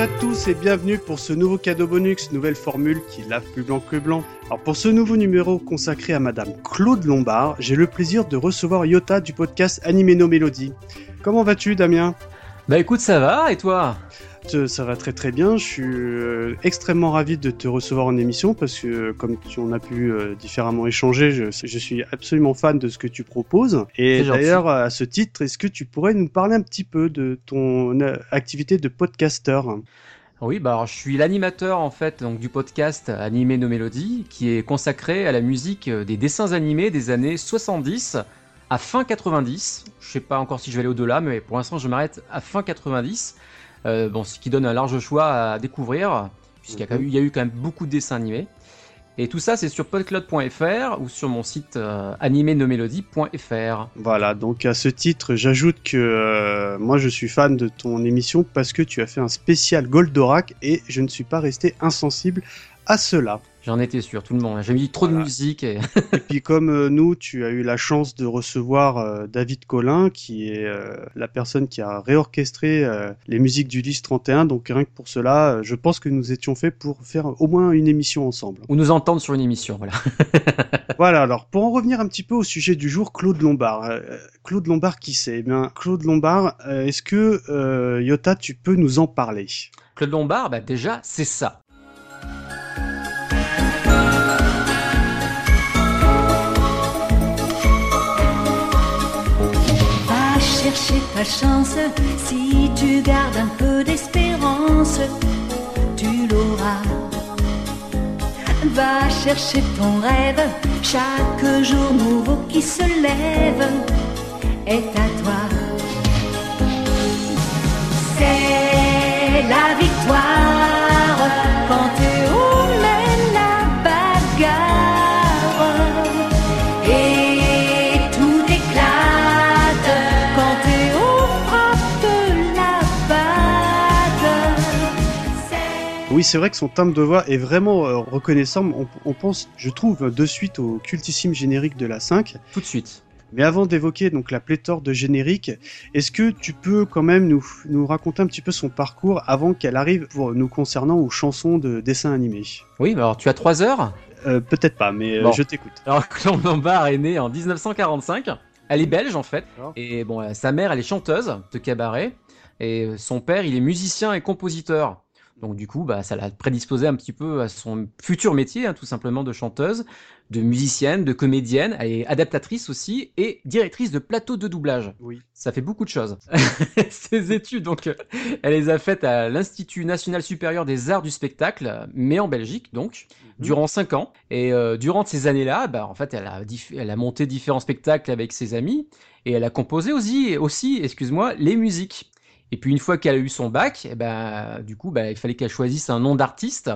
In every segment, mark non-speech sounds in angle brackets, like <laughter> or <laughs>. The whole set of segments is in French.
à tous et bienvenue pour ce nouveau cadeau bonus, nouvelle formule qui lave plus blanc que blanc. Alors pour ce nouveau numéro consacré à Madame Claude Lombard, j'ai le plaisir de recevoir Yota du podcast Animé nos mélodies. Comment vas-tu Damien? Bah écoute, ça va, et toi? Ça va très très bien, je suis euh, extrêmement ravi de te recevoir en émission parce que euh, comme en as pu euh, différemment échanger, je, je suis absolument fan de ce que tu proposes. Et d'ailleurs à ce titre, est-ce que tu pourrais nous parler un petit peu de ton activité de podcaster Oui, bah alors, je suis l'animateur en fait donc, du podcast Animé nos mélodies, qui est consacré à la musique des dessins animés des années 70 à fin 90. Je sais pas encore si je vais aller au-delà, mais pour l'instant je m'arrête à fin 90. Euh, bon, ce qui donne un large choix à découvrir, puisqu'il y, il y a eu quand même beaucoup de dessins animés. Et tout ça, c'est sur podcloud.fr ou sur mon site euh. Voilà, donc à ce titre, j'ajoute que euh, moi je suis fan de ton émission parce que tu as fait un spécial Goldorak et je ne suis pas resté insensible à cela. J'en étais sûr, tout le monde. J'ai mis trop de musique et Et <laughs> puis comme euh, nous, tu as eu la chance de recevoir euh, David Collin, qui est euh, la personne qui a réorchestré les musiques du 10-31, donc rien que pour cela, je pense que nous étions faits pour faire au moins une émission ensemble. ou nous entendre sur une émission, voilà. <laughs> Voilà, alors pour en revenir un petit peu au sujet du jour, Claude Lombard. Claude Lombard, qui c'est? Eh bien, Claude Lombard, est-ce que Yota, tu peux nous en parler? Claude Lombard, bah déjà, c'est ça. Chance, si tu gardes un peu d'espérance, tu l'auras. Va chercher ton rêve, chaque jour nouveau qui se lève est à toi. C'est la victoire Oui, c'est vrai que son timbre de voix est vraiment euh, reconnaissable. On, on pense, je trouve, de suite au cultissime générique de la 5. Tout de suite. Mais avant d'évoquer donc la pléthore de génériques, est-ce que tu peux quand même nous, nous raconter un petit peu son parcours avant qu'elle arrive pour nous concernant aux chansons de dessins animés Oui, alors tu as 3 heures? Euh, Peut-être pas, mais euh, Bon. je t'écoute. Alors <laughs> Claude Lombard est né en 1945. Elle est belge en fait. Et bon, euh, sa mère, elle est chanteuse de cabaret. Et son père, il est musicien et compositeur. Donc du coup, bah, ça l'a prédisposé un petit peu à son futur métier, hein, tout simplement de chanteuse, de musicienne, de comédienne. Est adaptatrice aussi et directrice de plateau de doublage. Oui. Ça fait beaucoup de choses. <laughs> Ses études, donc, euh, elle les a faites à l'Institut national supérieur des arts du spectacle, mais en Belgique, donc, Mhm. durant cinq ans. Et euh, durant ces années-là, bah, en fait, elle a, elle a monté différents spectacles avec ses amis, et elle a composé aussi, aussi excuse-moi, les musiques. Et puis une fois qu'elle a eu son bac, eh ben, du coup, bah, il fallait qu'elle choisisse un nom d'artiste.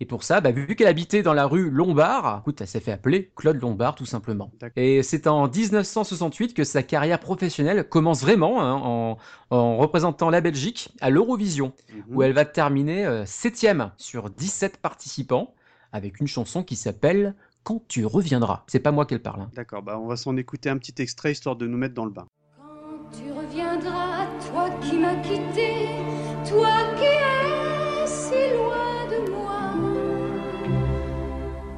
Et pour ça, bah, vu qu'elle habitait dans la rue Lombard, écoute, elle s'est fait appeler Claude Lombard tout simplement. Et c'est en 1968 que sa carrière professionnelle commence vraiment hein, en, en représentant la Belgique à l'Eurovision, Mhm. où elle va terminer euh, septième sur 17 participants avec une chanson qui s'appelle Quand tu reviendras. C'est pas moi qui le parle. hein. D'accord, bah on va s'en écouter un petit extrait histoire de nous mettre dans le bain. Tu reviendras, toi qui m'as quitté, toi qui es si loin de moi,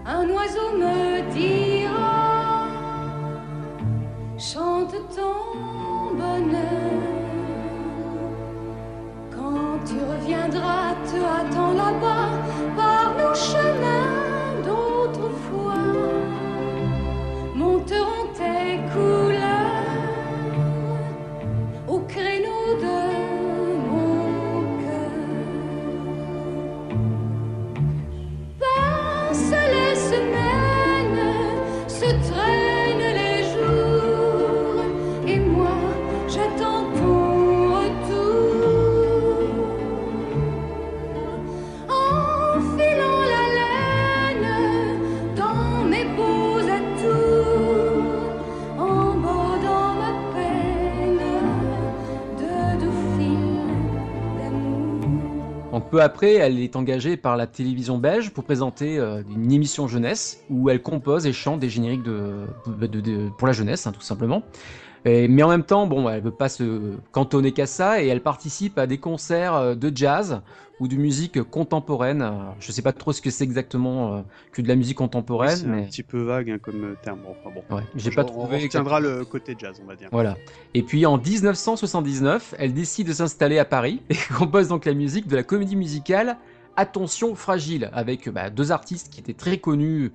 un oiseau me dira, chante ton bonheur. Quand tu reviendras, te attends là-bas par nos chemins peu après, elle est engagée par la télévision belge pour présenter euh, une émission jeunesse où elle compose et chante des génériques de, pour la jeunesse, hein, tout simplement. Et- mais en même temps, bon, elle veut pas se cantonner qu'à ça et elle participe à des concerts euh, de jazz ou de musique contemporaine. Je sais pas trop ce que c'est exactement euh, que de la musique contemporaine, C'est mais un petit peu vague hein, comme euh, terme. Bon, enfin, bon. ouais, j'ai pas trouvé. On retiendra le côté jazz, on va dire. Voilà. Et puis en 1979, elle décide de s'installer à Paris <laughs> et compose donc la musique de la comédie musicale Attention fragile, avec bah, deux artistes qui étaient très connus,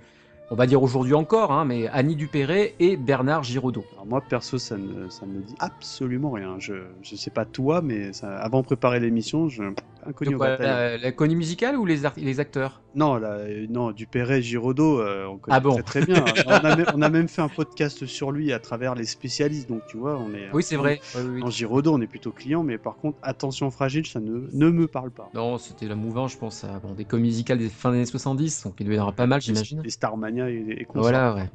on va dire aujourd'hui encore, hein, mais Annie Dupéré et Bernard Giraudot. Alors moi, perso, ça ne ça me dit absolument rien. Je je sais pas toi, mais avant de préparer l'émission, je au quoi, bataillon. la, la comédie musicale ou les, acteurs? Non, euh, non, Dupéré, Giraudot, euh, on connaît Ah bon très, très bien. <laughs> on, a même, on a même fait un podcast sur lui à travers les spécialistes, donc tu vois, on est. Oui, c'est vrai. Oui, oui, oui. En Giraudot, on est plutôt client, mais par contre, attention fragile, ça ne, ne me parle pas. Non, c'était la mouvance, je pense, à, bon, des comédies musicales des fins des années 70, donc il devait y en avoir pas mal, j'imagine. Les Starmania et, et. Voilà, ouais.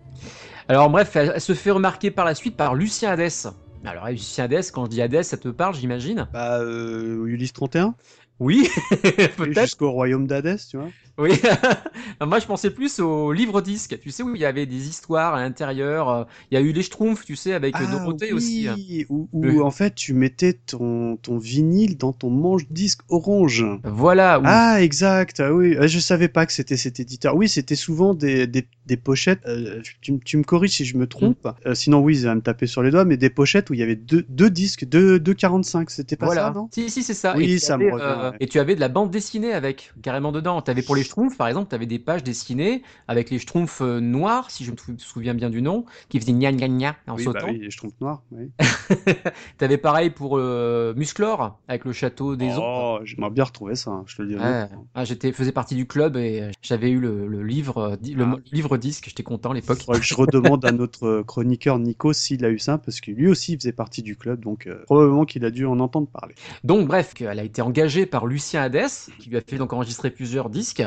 Alors bref, elle, elle se fait remarquer par la suite par Lucien Hadès. Alors Lucien Hadès, quand je dis Hadès, ça te parle, j'imagine? Bah, euh, Ulysse 31, Oui, <laughs> peut-être. jusqu'au royaume d'Hadès, tu vois. Oui. <laughs> Moi, je pensais plus au livre disque. Tu sais où il y avait des histoires à l'intérieur. euh, Il y a eu les Schtroumpfs, tu sais, avec euh, Dorothée aussi. hein. oui, Où, où, Le- en fait tu mettais ton, ton vinyle dans ton manche-disque orange. Voilà. où- Ah, exact. Ah oui, Ah, je savais pas que c'était cet éditeur. Oui, c'était souvent des, des, des pochettes. euh, tu, tu me corriges si je me trompe. Mm. Euh, sinon, oui, ça va me taper sur les doigts, mais des pochettes où il y avait deux, deux disques, deux, deux 45. C'était pas voilà. ça, non? Si, si, c'est ça. Oui, et tu ça me avais, revient, ouais. Et tu avais de la bande dessinée avec, carrément dedans. Tu avais pour les Schtroumpfs, par exemple, tu avais des pages dessinées avec les Schtroumpfs euh, noirs, si je me sou- souviens bien du nom, qui faisaient gna gna gna en Oui, sautant. bah oui, je trompe noir. Oui. <laughs> T'avais pareil pour euh, Musclor, avec le château des oh, j'aimerais bien retrouver ça. hein, Je te le dis. Ouais. Ah, j'étais faisais partie du club et euh, j'avais eu le, le livre euh, le Ah. mo- livre disque j'étais content à l'époque je redemande à notre euh, chroniqueur Nico s'il a eu ça, parce que lui aussi il faisait partie du club, donc euh, probablement qu'il a dû en entendre parler. donc bref elle a été engagée par Lucien Hadès qui lui a fait donc enregistrer plusieurs disques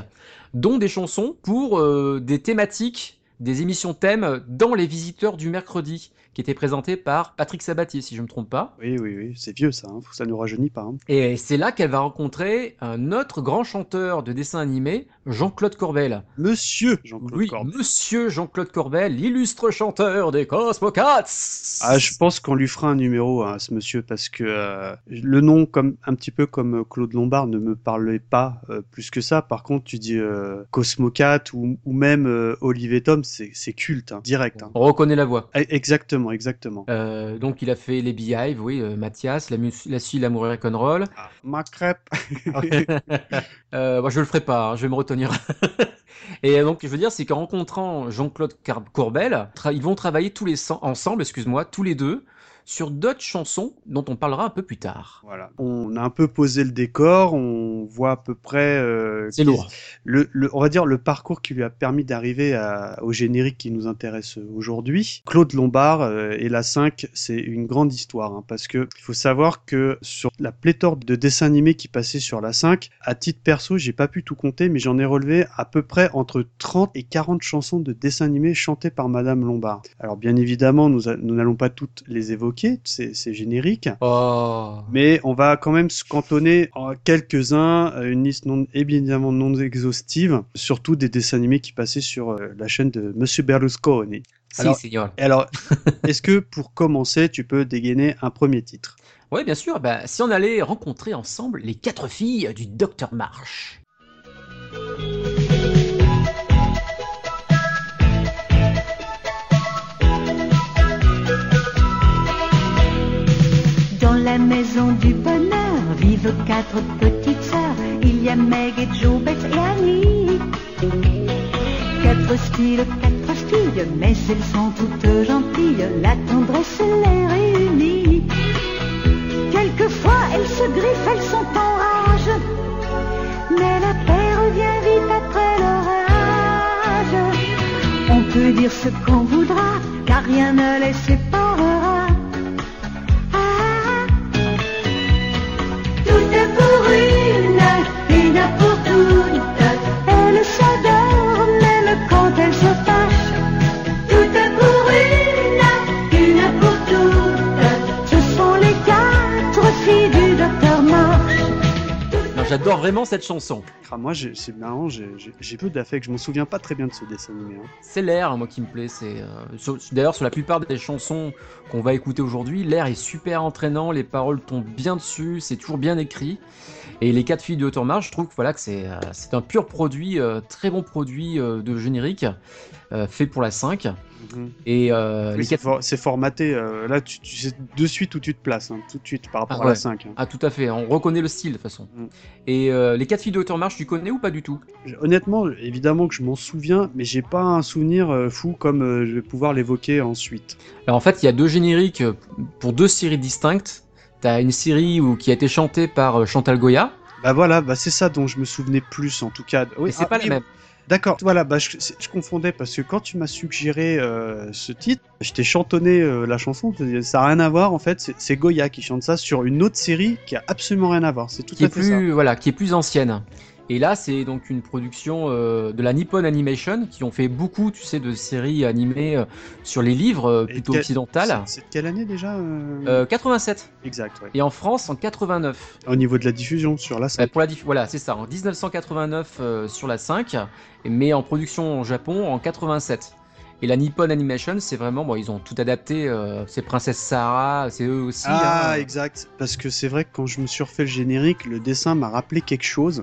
dont des chansons pour euh, des thématiques des émissions thèmes dans les visiteurs du mercredi qui étaient présentées par Patrick Sabatier si je me trompe pas Oui, oui, oui, c'est vieux ça, hein, ça nous rajeunit pas. hein. et c'est là qu'elle va rencontrer un autre grand chanteur de dessin animé Jean-Claude Corbel Monsieur Jean-Claude oui monsieur Jean-Claude Corbel l'illustre chanteur des Cosmocats Ah, je pense qu'on lui fera un numéro à ce monsieur parce que euh, le nom, comme un petit peu comme euh, Claude Lombard, ne me parlait pas euh, plus que ça. Par contre, tu dis euh, Cosmocat ou, ou même Olivier Tom, c'est culte, hein, direct. hein. On reconnaît la voix. Eh, Exactement, exactement. Euh, donc il a fait les Beehive, oui, euh, Mathias, la, la suite L'amour et rock'n'roll. Ah, ma crêpe. <laughs> Euh, moi, je le ferai pas, hein, je vais me retenir. <laughs> Et donc, je veux dire, c'est qu'en rencontrant Jean-Claude Courbel, ils vont travailler tous les cent- ensemble, excuse-moi, tous les deux, sur d'autres chansons dont on parlera un peu plus tard. Voilà. On a un peu posé le décor, on voit à peu près. euh, C'est lourd. le, le- on va dire le parcours qui lui a permis d'arriver au générique qui nous intéresse aujourd'hui. Claude Lombard euh, et la 5, c'est une grande histoire hein, parce que il faut savoir que sur la pléthore de dessins animés qui passaient sur la 5, à titre perso, j'ai pas pu tout compter, mais j'en ai relevé à peu près entre 30 et 40 chansons de dessins animés chantées par Madame Lombard. Alors bien évidemment, nous a- nous n'allons pas toutes les évoquer, ces, ces génériques. Oh. Mais on va quand même se cantonner en quelques-uns, une liste non, évidemment non exhaustive, surtout des dessins animés qui passaient sur euh, la chaîne de Monsieur Berlusconi. Alors- <laughs> est-ce que pour commencer, tu peux dégainer un premier titre? Oui, bien sûr. Bah, si on allait rencontrer ensemble les quatre filles du Docteur March. Quatre petites sœurs. Il y a Meg et Joe, Beth et Annie. Quatre styles, quatre filles, mais elles sont toutes gentilles. La tendresse les réunit. Quelquefois elles se griffent, elles sont en rage. Mais la paix revient vite après l'orage. On peut dire ce qu'on voudra, car rien ne les séparera. J'adore vraiment cette chanson. Ah, moi, c'est marrant, j'ai peu d'affect. Je m'en souviens pas très bien de ce dessin animé. hein. C'est l'air, moi, qui me plaît. C'est euh, d'ailleurs sur la plupart des chansons qu'on va écouter aujourd'hui, l'air est super entraînant, les paroles tombent bien dessus, c'est toujours bien écrit. Et les quatre filles de Haute-Marche, je trouve que voilà que c'est euh, un pur produit, euh, très bon produit euh, de générique fait pour la 5. Mhm. Et Oui, les c'est quatre for- c'est formaté. là, tu, tu sais de suite où tu te places, hein, tout de suite par rapport Ah à la ouais. 5. hein. Ah tout à fait, on reconnaît le style de toute façon. Mm. Et les quatre filles de Haute-Marche, tu connais ou pas du tout? Honnêtement, évidemment que je m'en souviens, mais j'ai pas un souvenir euh, fou comme euh, je vais pouvoir l'évoquer ensuite. Alors en fait, il y a deux génériques euh, pour deux séries distinctes. T'as une série où, qui a été chantée par Chantal Goya, Bah voilà, bah c'est ça dont je me souvenais plus en tout cas. Oui, c'est ah, pas oui, la même. D'accord, voilà, bah, je, confondais parce que quand tu m'as suggéré euh, ce titre, je t'ai chantonné euh, la chanson, ça n'a rien à voir en fait, c'est- Goya qui chante ça sur une autre série qui a absolument rien à voir, c'est tout qui à est fait ça. plus voilà, qui est plus ancienne. Et là, c'est donc une production euh, de la Nippon Animation qui ont fait beaucoup, tu sais, de séries animées euh, sur les livres euh, plutôt quel- occidentales. C'est de quelle année déjà euh Euh, 87 Exact, ouais. et en France en 89. Au niveau de la diffusion sur la Euh, scène. pour la diff- voilà, c'est ça, en 1989 euh, sur la 5, mais en production au Japon en 87. Et la Nippon Animation, c'est vraiment, bon, ils ont tout adapté. euh, c'est Princesse Sarah, c'est eux aussi. Ah, hein. exact. Parce que c'est vrai que quand je me suis refait le générique, le dessin m'a rappelé quelque chose.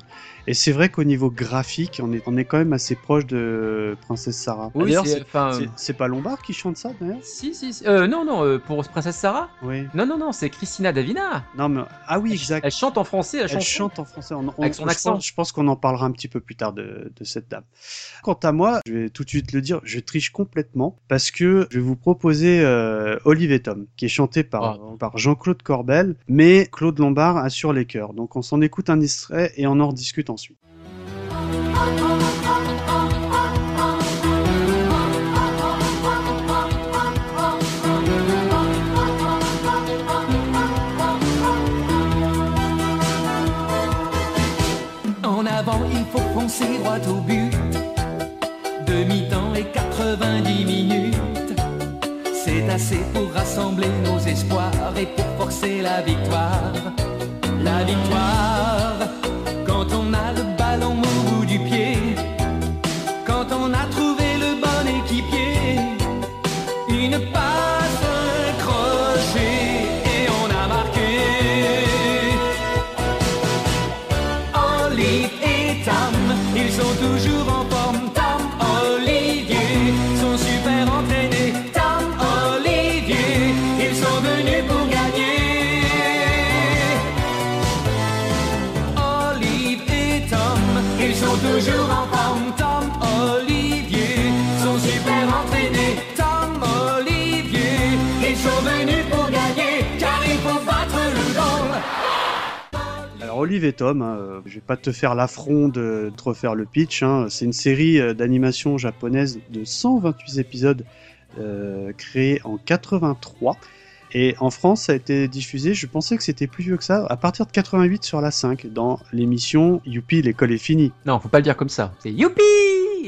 Et c'est vrai qu'au niveau graphique, on est, on est quand même assez proche de Princesse Sarah. Oui, D'ailleurs, c'est- pas Lombard qui chante ça d'ailleurs Si, si, si. Euh, non, non, euh, pour Princesse Sarah Oui. Non, non, non, c'est Christina Davina. Non, mais. Ah oui, Elle- exact. Elle chante en français, elle, Elle chante. chante en français. On- on- Avec son accent. pense- Je pense qu'on en parlera un petit peu plus tard de, de cette dame. Quant à moi, je vais tout de suite le dire, je triche complètement parce que je vais vous proposer euh, Olive et Tom, qui est chanté par, Ah. par Jean-Claude Corbel, mais Claude Lombard assure les chœurs. Donc on s'en écoute un extrait et on en rediscute En avant, il faut foncer droit au but. Demi-temps et 90 minutes. C'est assez pour rassembler nos espoirs et pour forcer la victoire. La victoire, quand on Olive et Tom, hein, euh, je vais pas te faire l'affront de te refaire le pitch. hein. C'est une série euh, d'animation japonaise de 128 épisodes euh, créée en 83. Et en France, ça a été diffusé, je pensais que c'était plus vieux que ça, à partir de 88 sur la 5, dans l'émission Youpi, l'école est finie. Non, faut pas le dire comme ça. C'est youpi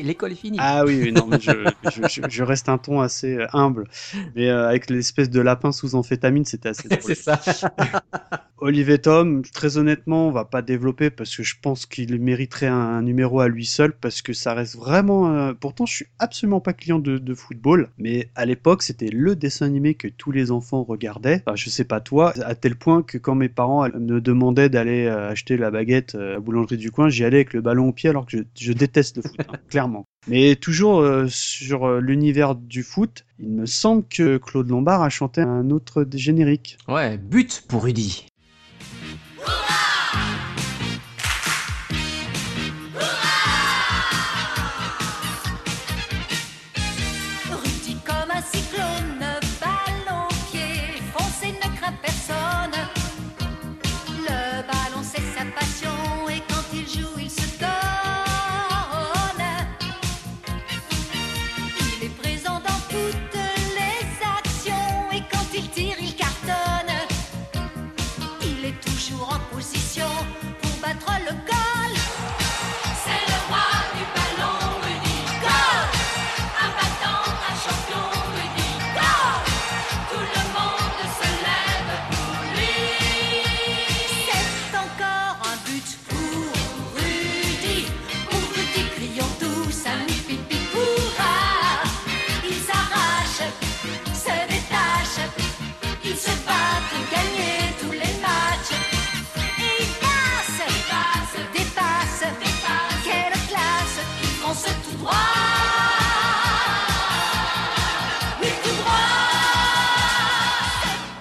L'école est finie. Ah oui, non, mais je, je, je- je reste un ton assez humble. Mais euh, avec l'espèce de lapin sous amphétamine, c'était assez <laughs> drôle. c'est ça. <laughs> Olivier Tom, très honnêtement, on va pas développer parce que je pense qu'il mériterait un, numéro à lui seul parce que ça reste vraiment. euh, Pourtant, je suis absolument pas client de, football, mais à l'époque, c'était le dessin animé que tous les enfants regardaient. Enfin, je sais pas toi, à tel point que quand mes parents me demandaient d'aller euh, acheter la baguette euh, à la boulangerie du coin, j'y allais avec le ballon au pied alors que je, déteste le foot, hein, <laughs> clairement. Mais toujours sur l'univers du foot, il me semble que Claude Lombard a chanté un autre des génériques. Ouais, but pour. Rudy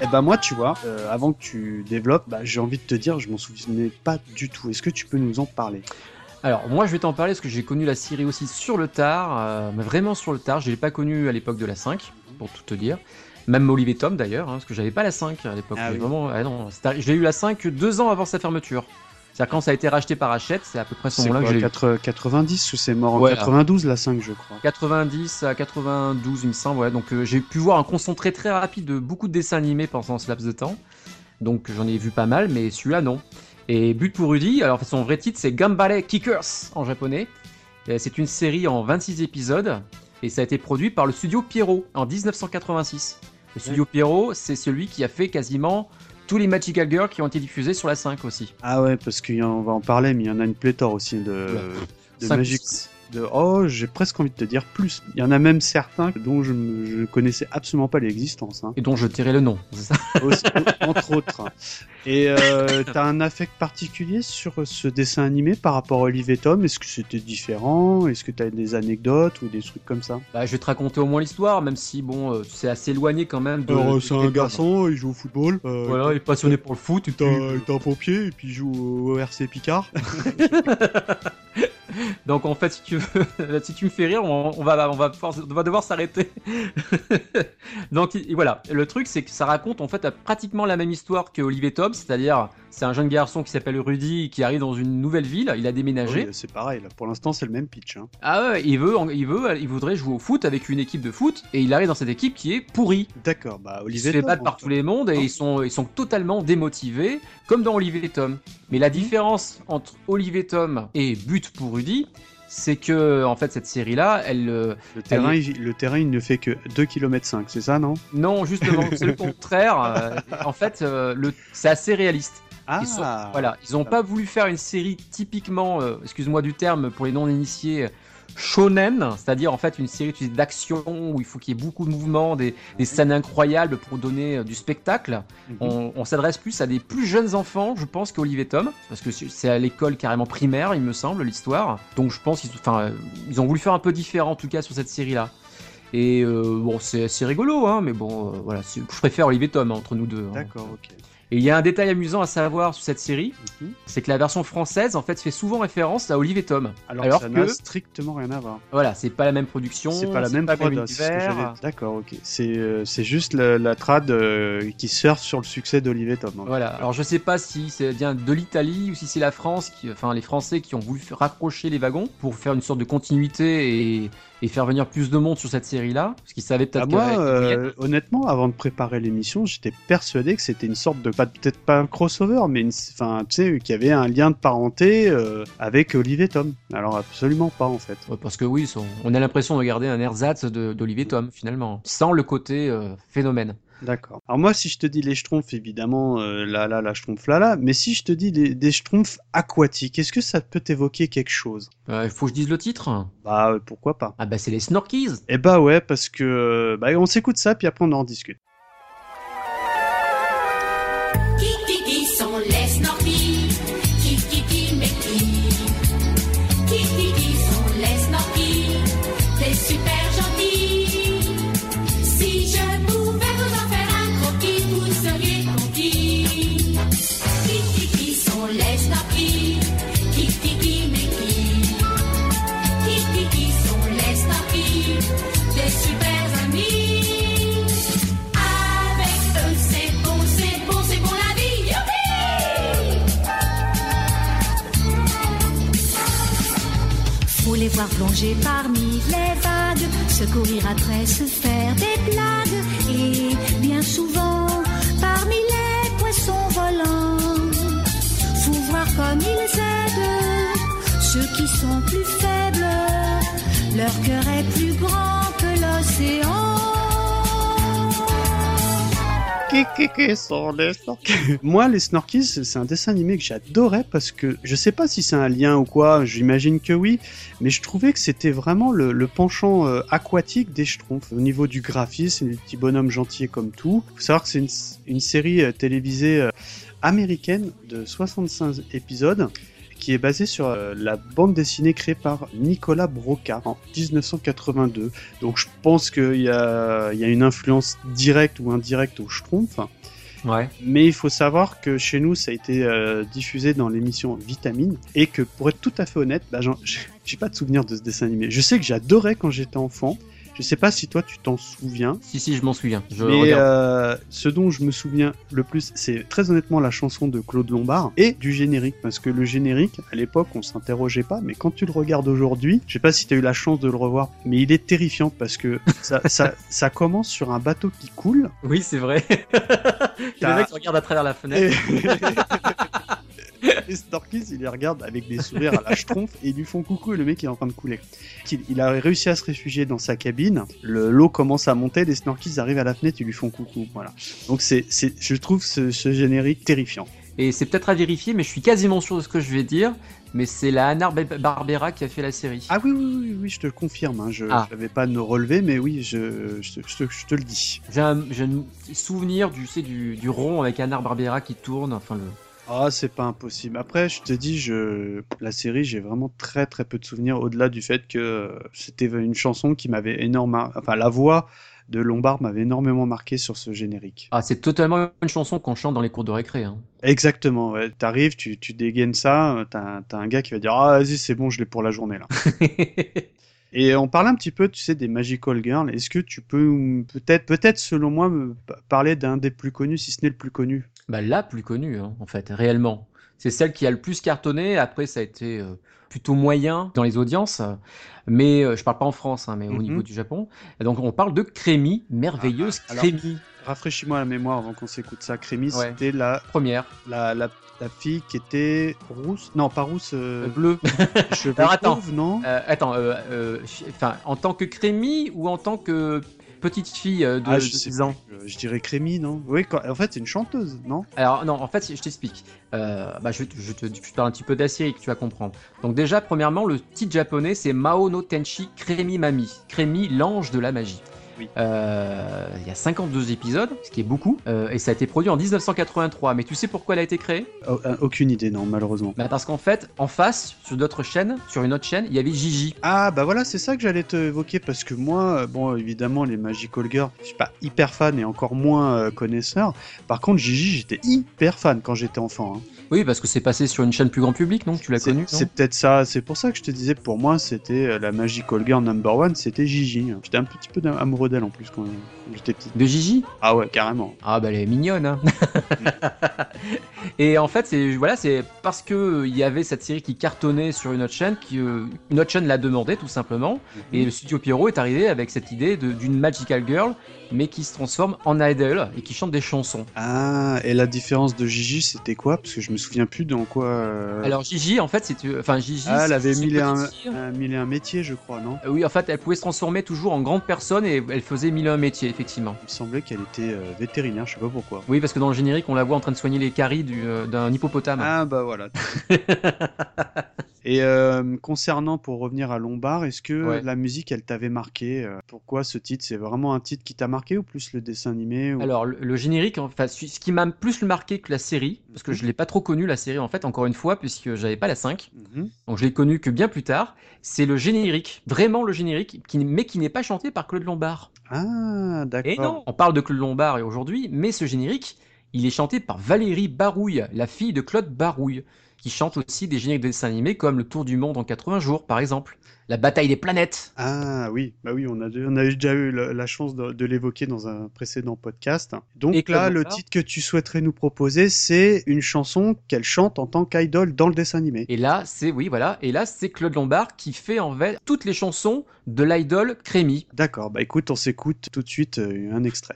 Eh ben moi, tu vois, euh, avant que tu développes, bah, j'ai envie de te dire, je m'en souvenais pas du tout. Est-ce que tu peux nous en parler? Alors, moi, je vais t'en parler parce que j'ai connu la série aussi sur le tard, euh, mais vraiment sur le tard. Je l'ai pas connue à l'époque de la 5, pour tout te dire. Même Olivier Tom d'ailleurs, hein, parce que j'avais pas la 5 à l'époque. Ah J'ai oui. Vraiment, ah non, arri- j'ai eu la 5 deux ans avant sa fermeture. C'est-à-dire quand ça a été racheté par Hachette, c'est à peu près ce moment-là que j'ai eu. 4- 90 ou c'est mort en Ouais. 92 la 5 je crois 90 à 92, il me semble, ouais. Donc euh, j'ai pu voir un concentré très rapide de beaucoup de dessins animés pendant ce laps de temps. Donc j'en ai vu pas mal, mais celui-là non. Et But pour Rudy, alors son vrai titre c'est Gambale Kickers en japonais. C'est une série en 26 épisodes et ça a été produit par le studio Pierrot en 1986. Le studio Pierrot, c'est celui qui a fait quasiment tous les Magical Girls qui ont été diffusés sur la 5 aussi. Ah ouais, parce qu'on va en parler, mais il y en a une pléthore aussi de, de Magic. De, oh, j'ai presque envie de te dire plus. Il y en a même certains dont je ne connaissais absolument pas l'existence. Hein. Et dont je tirais le nom. c'est ça? <laughs> Aussi- entre autres. Et euh, <laughs> t'as un affect particulier sur ce dessin animé par rapport à Olive et Tom? Est-ce que c'était différent? Est-ce que t'as des anecdotes ou des trucs comme ça? Bah, je vais te raconter au moins l'histoire, même si bon, euh, c'est assez éloigné quand même de. Alors, de- c'est un garçon, il joue au football. euh, Voilà, il est passionné pour le foot. T'as puis, t'as un pompier et puis il joue au RC Picard. <laughs> <laughs> Donc en fait, si tu veux, <laughs> si tu me fais rire, on, va, on va, on va devoir s'arrêter. <laughs> Donc il- voilà, le truc c'est que ça raconte en fait pratiquement la même histoire que Olivier Tom, c'est-à-dire c'est un jeune garçon qui s'appelle Rudy qui arrive dans une nouvelle ville, il a déménagé. Oui, c'est pareil, là. pour l'instant c'est le même pitch. Hein. Ah ouais, il veut, il veut, il voudrait jouer au foot avec une équipe de foot et il arrive dans cette équipe qui est pourrie. D'accord, bah Ils Olivier se fait battre par tous les mondes et ils sont, ils sont totalement démotivés, comme dans Olivier et Tom. Mais Mhm. la différence entre Olivier et Tom et But pour Rudy, c'est que en fait cette série-là, elle, euh, Le terrain, il, le terrain, il ne fait que 2 km 5, c'est ça, non? Non justement, c'est le <laughs> contraire. euh, en fait, euh, le, c'est assez réaliste. Ah, Ils sont- voilà, ils ont pas voulu faire une série typiquement, euh, excuse-moi du terme pour les non-initiés, shonen, c'est-à-dire en fait une série d'action où il faut qu'il y ait beaucoup de mouvements, des, des scènes incroyables pour donner euh, du spectacle. Mhm. On, on s'adresse plus à des plus jeunes enfants, je pense, qu'Olivier Tom, parce que c'est à l'école carrément primaire, il me semble, l'histoire. Donc je pense qu'ils enfin, ils ont voulu faire un peu différent en tout cas sur cette série-là. Et euh, bon, c'est rigolo, hein, mais bon, euh, voilà, je préfère Olivier Tom hein, entre nous deux. hein. D'accord, ok. Et il y a un détail amusant à savoir sur cette série, Mhm. c'est que la version française en fait fait souvent référence à Olivier Tom. Alors, Alors ça que- n'a strictement rien à voir. Voilà, c'est pas la même production, C'est pas la même prod, D'accord, ok. C'est euh, c'est juste la, la trad euh, qui surfe sur le succès d'Olivier Tom. hein. Voilà. Alors je sais pas si c'est vient de l'Italie ou si c'est la France, qui, enfin les Français qui ont voulu raccrocher les wagons pour faire une sorte de continuité et, et faire venir plus de monde sur cette série-là, parce qu'ils savaient peut-être Ah, moi, euh, honnêtement, avant de préparer l'émission, j'étais persuadé que c'était une sorte de, pas- peut-être pas un crossover, mais une- enfin, tu sais, qu'il y avait un lien de parenté euh, avec Olivier Tom. Alors absolument pas en fait. Ouais, parce que oui, on a l'impression de regarder un ersatz de- d'Olivier Tom finalement, sans le côté euh, phénomène. D'accord. Alors moi, si je te dis les schtroumpfs, évidemment, euh, là, là, la schtroumpf, là, là, mais si je te dis des, des schtroumpfs aquatiques, est-ce que ça peut t'évoquer quelque chose? Euh, Il faut que je dise le titre? Bah, euh, pourquoi pas Ah bah c'est les Snorkies. Eh bah ouais, parce que, euh, bah, on s'écoute ça, puis après on en discute. Après, se faire des blagues. Et bien souvent, parmi les poissons volants, faut voir comme ils aident ceux qui sont plus faibles. Leur cœur est plus grand que l'océan. Moi, les Snorkies, c'est un dessin animé que j'adorais parce que je sais pas si c'est un lien ou quoi, j'imagine que oui, mais je trouvais que c'était vraiment le, penchant euh, aquatique des Schtroumpfs au niveau du graphisme, des petits bonhommes gentils comme tout. Faut savoir que c'est une, une série euh, télévisée euh, américaine de 65 épisodes qui est basée sur euh, la bande dessinée créée par Nicolas Broca en 1982. Donc je pense qu'il y a, il y a une influence directe ou indirecte aux Schtroumpfs. Ouais. Mais il faut savoir que chez nous, ça a été euh, diffusé dans l'émission Vitamine et que pour être tout à fait honnête, bah, <laughs> j'ai pas de souvenir de ce dessin animé. Je sais que j'adorais quand j'étais enfant. Je sais pas si toi tu t'en souviens, Si, si, je m'en souviens. Je mais euh, ce dont je me souviens le plus, c'est très honnêtement la chanson de Claude Lombard et du générique, parce que le générique, à l'époque, on s'interrogeait pas, mais quand tu le regardes aujourd'hui, je sais pas si tu as eu la chance de le revoir, mais il est terrifiant parce que ça, <laughs> ça, ça commence sur un bateau qui coule. Oui, c'est vrai. T'as- <laughs> le mec regarde à travers la fenêtre. <laughs> <laughs> Et Snorkis, il les regarde avec des sourires à la schtroumpf et ils lui font coucou et le mec est en train de couler. Il, il a réussi à se réfugier dans sa cabine, le l'eau commence à monter, les Snorkis arrivent à la fenêtre, ils lui font coucou. Voilà. Donc c'est, c'est, je trouve ce, ce générique terrifiant. Et c'est peut-être à vérifier, mais je suis quasiment sûr de ce que je vais dire. Mais c'est la Hanna-Barbera qui a fait la série. Ah oui, oui, oui, oui je te le confirme, hein, je Ah. n'avais pas de relevé, mais oui, je, je, te- je te- je te le dis. J'ai un, souvenir du, c'est du, du rond avec Hanna-Barbera qui tourne. Enfin, le... Ah, c'est pas impossible. Après, je te dis, je... la série, j'ai vraiment très très peu de souvenirs, au-delà du fait que euh, c'était une chanson qui m'avait énormément... Enfin, la voix de Lombard m'avait énormément marqué sur ce générique. Ah, c'est totalement une chanson qu'on chante dans les cours de récré. hein. Exactement, ouais. T'arrives, tu, tu dégaines ça, euh, t'as un gars qui va dire « Ah, vas-y, c'est bon, je l'ai pour la journée, là. <laughs> » Et on parle un petit peu, tu sais, des Magical Girls. Est-ce que tu peux, peut-être, peut-être selon moi, me pa- parler d'un des plus connus, si ce n'est le plus connu? Bah, la plus connue, hein, en fait, réellement. C'est celle qui a le plus cartonné. Après, ça a été euh, plutôt moyen dans les audiences. Mais euh, je parle pas en France, hein, mais au Mhm. niveau du Japon. Et donc, on parle de Crémy, merveilleuse Ah, alors- Crémy. Rafraîchis-moi la mémoire avant qu'on s'écoute ça. Crémy, Ouais. c'était la, Première, la, la, la fille qui était rousse. Non, pas rousse. euh, bleue. <laughs> cheveux Alors, attends. fauves, non? Euh, attends, euh, euh, enfin, en tant que Crémy ou en tant que petite fille euh, de, Ah, de je sais 10 ans plus. Je dirais Crémy, non? Oui, quand- en fait, c'est une chanteuse, non? Alors non, en fait, je t'explique. Euh, bah, je, je te je te parle un petit peu la série que tu vas comprendre. Donc déjà, premièrement, le titre japonais, c'est Mao no Tenshi Kremi Mami. Kremi, l'ange de la magie. Oui. Euh, Il y a 52 épisodes, ce qui est beaucoup, euh, et ça a été produit en 1983. Mais tu sais pourquoi elle a été créée? Oh, euh, Aucune idée, non, malheureusement. bah Parce qu'en fait, en face, sur d'autres chaînes, sur une autre chaîne, il y avait Gigi. Ah bah voilà, c'est ça que j'allais te évoquer parce que moi, bon évidemment les Magical Girls, je suis pas hyper fan et encore moins euh, connaisseur. Par contre Gigi, j'étais hyper fan quand j'étais enfant. hein. Oui, parce que c'est passé sur une chaîne plus grand public, donc tu l'as connu. C'est peut-être ça, c'est pour ça que je te disais, pour moi c'était euh, la Magical Girl number one, c'était Gigi. J'étais un petit peu amoureux d'elle en plus quand, j'étais petit. De Gigi? Ah ouais, carrément. Ah bah elle est mignonne. Hein <laughs> et en fait c'est voilà c'est parce que euh, il y avait cette série qui cartonnait sur une autre chaîne qui euh, une autre chaîne l'a demandé tout simplement et le studio Pierrot est arrivé avec cette idée d'une magical girl mais qui se transforme en idol et qui chante des chansons. Ah, et la différence de Gigi c'était quoi? Parce que je me souviens plus dans quoi. euh, Alors Gigi en fait c'est enfin Gigi ah, elle avait mille et, un, fille. un- mille et un métiers, je crois, non? Euh, Oui en fait elle pouvait se transformer toujours en grande personne et elle faisait mille et un métiers effectivement. Il me semblait qu'elle était euh, vétérinaire, je sais pas pourquoi. Oui parce que dans le générique on la voit en train de soigner les caries du, euh, d'un hippopotame. Ah bah voilà. <laughs> Et euh, concernant, pour revenir à Lombard, est-ce que Ouais. la musique, elle t'avait marqué euh, Pourquoi ce titre? C'est vraiment un titre qui t'a marqué ou plus le dessin animé ou- Alors, le, le générique, enfin, ce qui m'a plus marqué que la série, parce que je l'ai pas trop connu la série en fait, encore une fois, puisque j'avais pas la 5, Mhm. donc je l'ai connu que bien plus tard, c'est le générique, vraiment le générique, qui, mais qui n'est pas chanté par Claude Lombard. Ah, d'accord. Et non, on parle de Claude Lombard aujourd'hui, mais ce générique, il est chanté par Valérie Barouille, la fille de Claude Barouille, qui chante aussi des génériques de dessins animés comme Le Tour du Monde en 80 jours, par exemple, La Bataille des planètes. Ah oui, bah oui, on a, on a déjà eu la, la chance de, de l'évoquer dans un précédent podcast. Donc Et là, le titre que tu souhaiterais nous proposer, c'est une chanson qu'elle chante en tant qu'idole dans le dessin animé. Et là, c'est oui, voilà. Et là, c'est Claude Lombard qui fait en fait toutes les chansons de l'idol Crémy. D'accord, bah écoute, on s'écoute tout de suite euh, un extrait.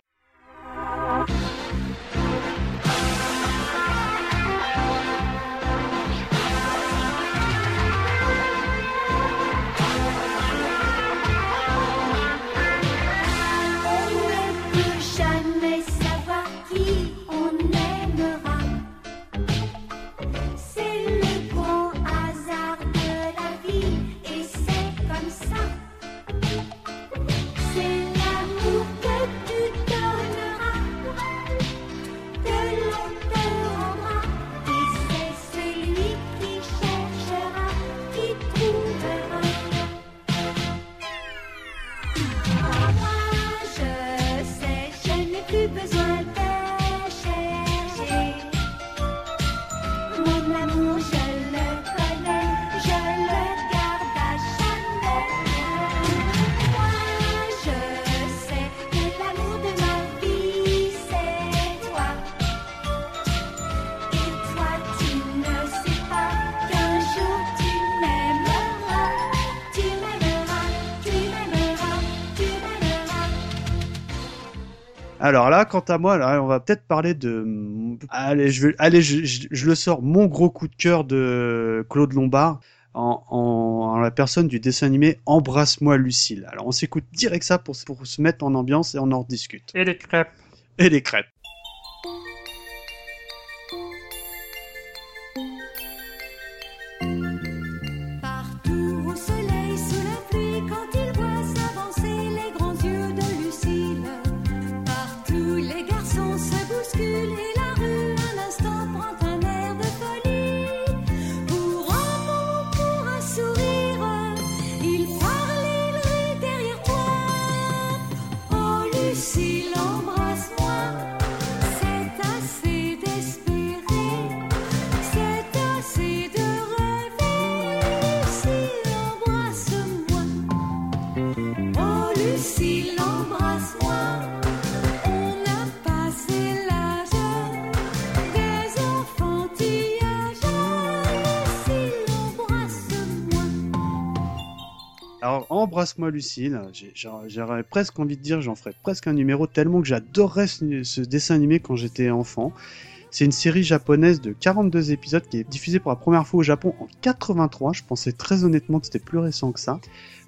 Alors là, quant à moi, là, on va peut-être parler de. Allez, je, vais... Allez je, je- je le sors, mon gros coup de cœur de Claude Lombard. En, en- en la personne du dessin animé Embrasse-moi Lucille. Alors on s'écoute direct ça pour, pour se mettre en ambiance et on en rediscute. Et les crêpes. Et les crêpes. Alors, embrasse-moi Lucille. J'aurais- presque envie de dire, j'en ferais presque un numéro tellement que j'adorais ce, ce dessin animé quand j'étais enfant. C'est une série japonaise de 42 épisodes qui est diffusée pour la première fois au Japon en 83. Je pensais très honnêtement que c'était plus récent que ça.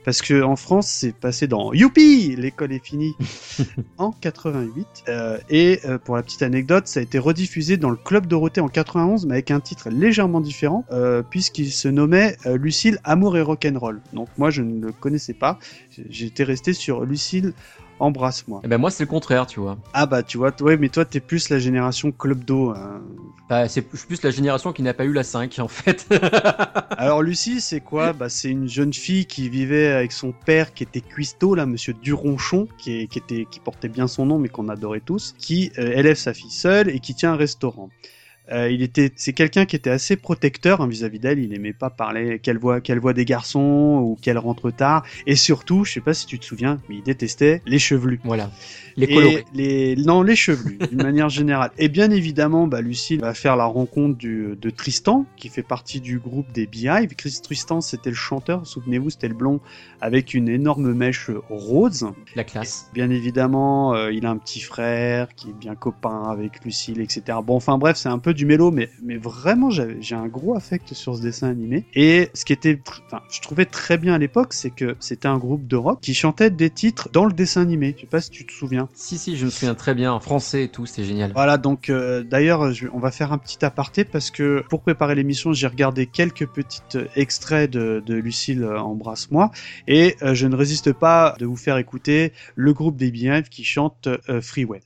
Parce que en France, c'est passé dans Youpi, l'école est finie <laughs> en 88. Euh, et euh, pour la petite anecdote, ça a été rediffusé dans le Club Dorothée en 91, mais avec un titre légèrement différent, euh, puisqu'il se nommait Lucille, Amour et Rock'n'Roll. Donc moi, je ne le connaissais pas. J'étais resté sur Lucille, Embrasse-moi. Eh ben moi c'est le contraire, tu vois. Ah bah tu vois, ouais, mais toi t'es plus la génération Club d'eau. hein. Bah, c'est plus la génération qui n'a pas eu la 5 en fait. <laughs> Alors Lucie, c'est quoi? Bah c'est une jeune fille qui vivait avec son père qui était cuistot là, Monsieur Duronchon, qui, est- qui était qui portait bien son nom mais qu'on adorait tous, qui euh, élève sa fille seule et qui tient un restaurant. Euh, il était, c'est quelqu'un qui était assez protecteur hein, vis-à-vis d'elle. Il aimait pas parler qu'elle voit, qu'elle voit des garçons ou qu'elle rentre tard. Et surtout, je sais pas si tu te souviens, mais il détestait les chevelus. voilà. Les colorés. les non les chevelus d'une <laughs> manière générale. Et bien évidemment, bah, Lucille va faire la rencontre du, de Tristan qui fait partie du groupe des Beehive. Chris Tristan, c'était le chanteur, souvenez-vous, c'était le blond avec une énorme mèche rose. La classe. Bien évidemment, euh, il a un petit frère qui est bien copain avec Lucille, etc. Bon, enfin bref, c'est un peu du mélo, mais, mais vraiment, j'avais- j'ai un gros affect sur ce dessin animé. Et ce qui était, enfin, je trouvais très bien à l'époque, c'est que c'était un groupe de rock qui chantait des titres dans le dessin animé. Je sais pas si tu te souviens. Si si, je me souviens très bien en français et tout, c'était génial. Voilà, donc euh, d'ailleurs, on va faire un petit aparté parce que pour préparer l'émission, j'ai regardé quelques petits euh, extraits de, de Lucille euh, Embrasse-moi et euh, je ne résiste pas de vous faire écouter le groupe des Beehive qui chante euh, Freeway.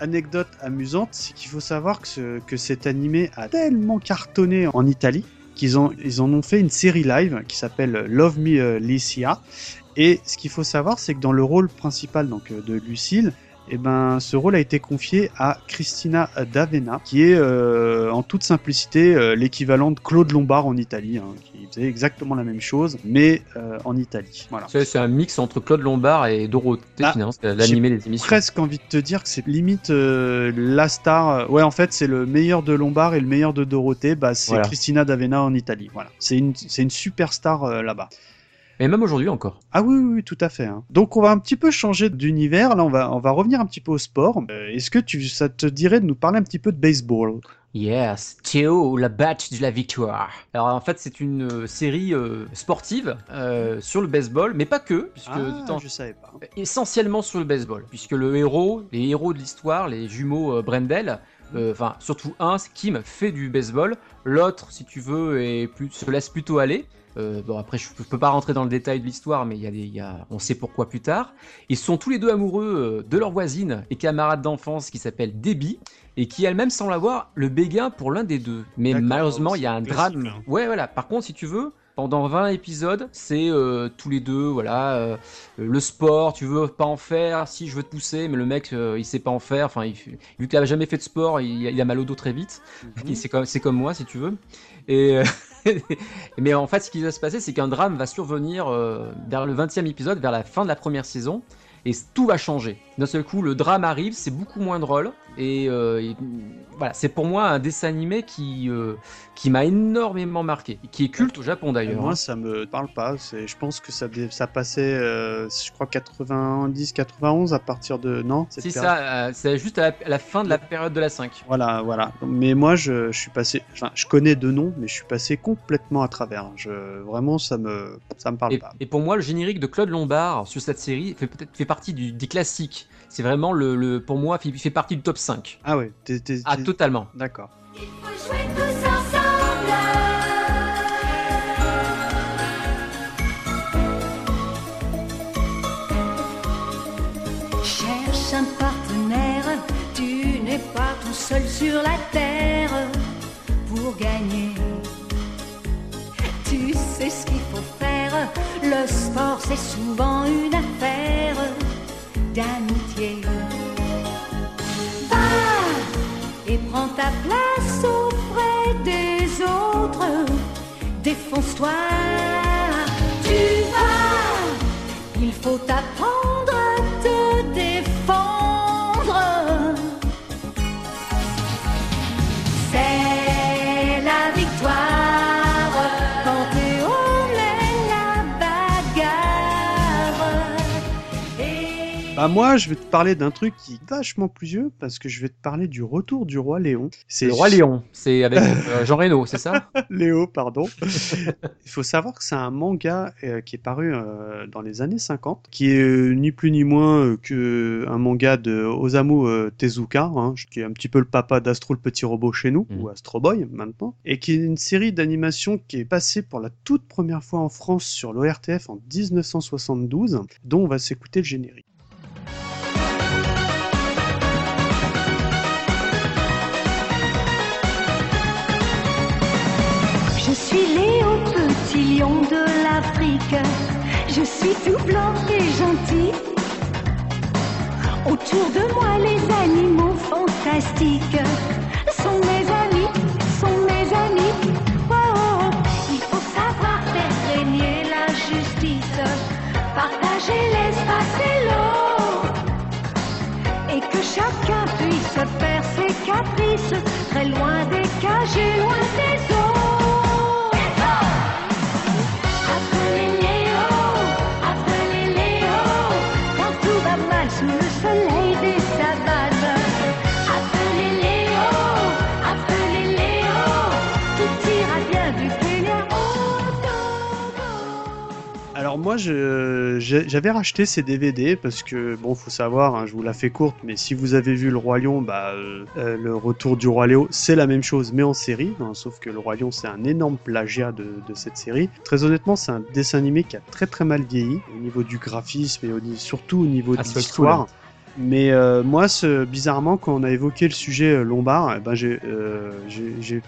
Anecdote amusante, c'est qu'il faut savoir que, ce- que cet animé a tellement cartonné en Italie qu'ils en ont fait une série live qui s'appelle Love Me euh, Licia. Et ce qu'il faut savoir, c'est que dans le rôle principal donc euh, de Lucille, eh ben, ce rôle a été confié à Christina D'Avena, qui est euh, en toute simplicité euh, l'équivalent de Claude Lombard en Italie, hein, qui faisait exactement la même chose, mais euh, en Italie. Voilà. C'est un mix entre Claude Lombard et Dorothée, Ah, finalement, l'animé des émissions. presque envie de te dire que c'est limite la star. Ouais, en fait, c'est le meilleur de Lombard et le meilleur de Dorothée. Bah, c'est Voilà. Christina D'Avena en Italie. Voilà, c'est une, c'est une superstar là-bas. Et même aujourd'hui encore. Ah oui, oui, oui, tout à fait. hein. Donc, on va un petit peu changer d'univers. Là, on va, on va revenir un petit peu au sport. Euh, Est-ce que tu, ça te dirait de nous parler un petit peu de baseball? Yes, Théo, la batch de la victoire. Alors en fait, c'est une euh, série euh, sportive euh, sur le baseball, mais pas que, puisque Ah, tant- je savais pas. essentiellement sur le baseball, puisque le héros, les héros de l'histoire, les jumeaux euh, Brendel, Euh, Enfin, surtout un, Kim fait du baseball. L'autre, si tu veux, est plus, se laisse plutôt aller. Euh, bon, après, je ne peux pas rentrer dans le détail de l'histoire, mais il y a des, y a, on sait pourquoi plus tard. Ils sont tous les deux amoureux euh, de leur voisine et camarade d'enfance qui s'appelle Debbie et qui elle-même semble avoir le béguin pour l'un des deux. Mais malheureusement, il y a un drame. hein. Ouais, voilà. Par contre, si tu veux, pendant 20 épisodes, c'est euh, tous les deux, voilà, euh, le sport, tu veux pas en faire, si je veux te pousser, mais le mec, euh, il sait pas en faire, enfin, il, vu qu'il a jamais fait de sport, il, il a mal au dos très vite. C'est comme, c'est comme moi, si tu veux. Et, euh, <laughs> mais en fait, ce qui va se passer, c'est qu'un drame va survenir euh, vers le 20e épisode, vers la fin de la première saison, et tout va changer. D'un seul coup, le drame arrive, c'est beaucoup moins drôle, et, euh, et, voilà, c'est pour moi un dessin animé qui, euh, qui m'a énormément marqué, qui est culte au Japon d'ailleurs. Moi, hein. ça me parle pas. C'est, je pense que ça, ça passait, euh, je crois 90, 91 à partir de non. C'est ça, c'est juste à la, à la fin de la période de la 5. Voilà, voilà. Mais moi, je, je suis passé. Enfin, je connais deux noms, mais je suis passé complètement à travers. Je, vraiment, ça me, ça me parle Et, pas. et pour moi, le générique de Claude Lombard sur cette série fait peut-être partie du, des classiques. C'est vraiment le, le- pour moi, il fait partie du top 5. Ah ouais, t'es, t'es- Ah, totalement. D'accord. Il faut jouer tous ensemble. Cherche un partenaire, tu n'es pas tout seul sur la terre pour gagner. Tu sais ce qu'il faut faire, le sport c'est souvent une affaire d'amitié. Va et prends ta place auprès des autres. Défonce-toi, tu vas. Il faut apprendre à te défendre. Bah moi, je vais te parler d'un truc qui est vachement plus vieux parce que je vais te parler du retour du roi Léon. C'est Le Roi Léon, c'est avec <laughs> euh, Jean Reno, c'est ça? <laughs> Léo, pardon. <laughs> Il faut savoir que c'est un manga euh, qui est paru euh, dans les années 50, qui est ni plus ni moins que un manga de Osamu Tezuka, hein, qui est un petit peu le papa d'Astro le petit robot chez nous, Mhm. ou Astro Boy maintenant, et qui est une série d'animation qui est passée pour la toute première fois en France sur l'ORTF en 1972, dont on va s'écouter le générique. Suis Léo, petit lion de l'Afrique. Je suis tout blanc et gentil. Autour de moi, les animaux fantastiques sont mes amis, sont mes amis. Oh, oh, il faut savoir faire régner la justice, partager l'espace et l'eau, et que chacun puisse faire ses caprices, très loin des cages et loin des Alors moi, j'avais racheté ces DVD parce que bon, faut savoir, hein, je vous la fais courte, mais si vous avez vu le Roi Lion, bah euh, euh, le Retour du Roi Léo, c'est la même chose, mais en série. hein, sauf que le Roi Lion, c'est un énorme plagiat de, de cette série. Très honnêtement, c'est un dessin animé qui a très très mal vieilli au niveau du graphisme et au surtout au niveau Ah, de l'histoire. Mais euh, moi, ce, bizarrement, quand on a évoqué le sujet euh, Lombard, eh ben, j'ai euh,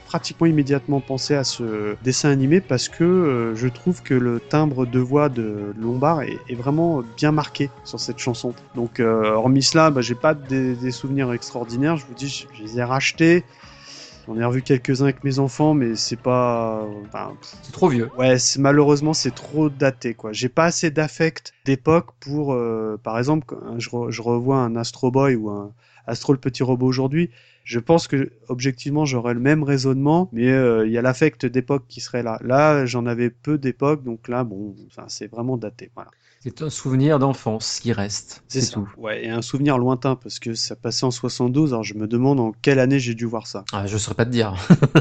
pratiquement immédiatement pensé à ce dessin animé parce que euh, je trouve que le timbre de voix de Lombard est, vraiment bien marqué sur cette chanson. Donc, euh, hormis cela, bah, j'ai pas des, des souvenirs extraordinaires. Je vous dis, je les ai rachetés. J'en ai revu quelques-uns avec mes enfants, mais c'est pas. enfin, C'est trop vieux. Ouais, c'est- malheureusement, c'est trop daté, quoi. J'ai pas assez d'affect d'époque pour, euh, par exemple, je, re- je revois un Astro Boy ou un Astro le petit robot aujourd'hui. Je pense que, objectivement, j'aurais le même raisonnement, mais euh, il y a l'affect d'époque qui serait là. Là, j'en avais peu d'époque, donc là, bon, c'est vraiment daté, voilà. C'est un souvenir d'enfance qui reste. C'est tout. Ouais, et un souvenir lointain, parce que ça passait en 72, alors je me demande en quelle année j'ai dû voir ça. Ah, je saurais pas te dire.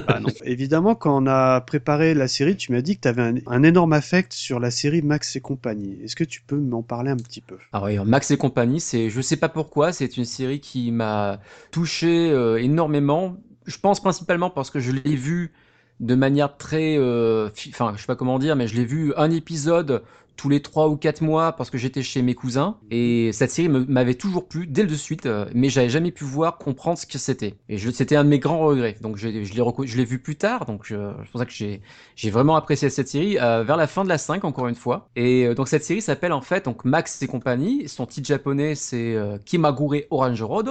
Ah non. <laughs> Évidemment, quand on a préparé la série, tu m'as dit que tu avais un, un énorme affect sur la série Max et compagnie. Est-ce que tu peux m'en parler un petit peu? Ah oui, Max et compagnie, c'est, je sais pas pourquoi, c'est une série qui m'a touché euh, euh, énormément. Je pense principalement parce que je l'ai vu de manière très, euh, fi- enfin, je sais pas comment dire, mais je l'ai vu un épisode tous les trois ou quatre mois parce que j'étais chez mes cousins et cette série m'avait toujours plu dès le suite, euh, mais j'avais jamais pu voir comprendre ce que c'était. Et je- c'était un de mes grands regrets. Donc je je l'ai vu plus tard, donc euh, c'est pour ça que j'ai vraiment apprécié cette série euh, vers la fin de la 5 encore une fois. Et euh, donc cette série s'appelle en fait donc Max et compagnie. Son titre japonais c'est Kimagure Orange Road.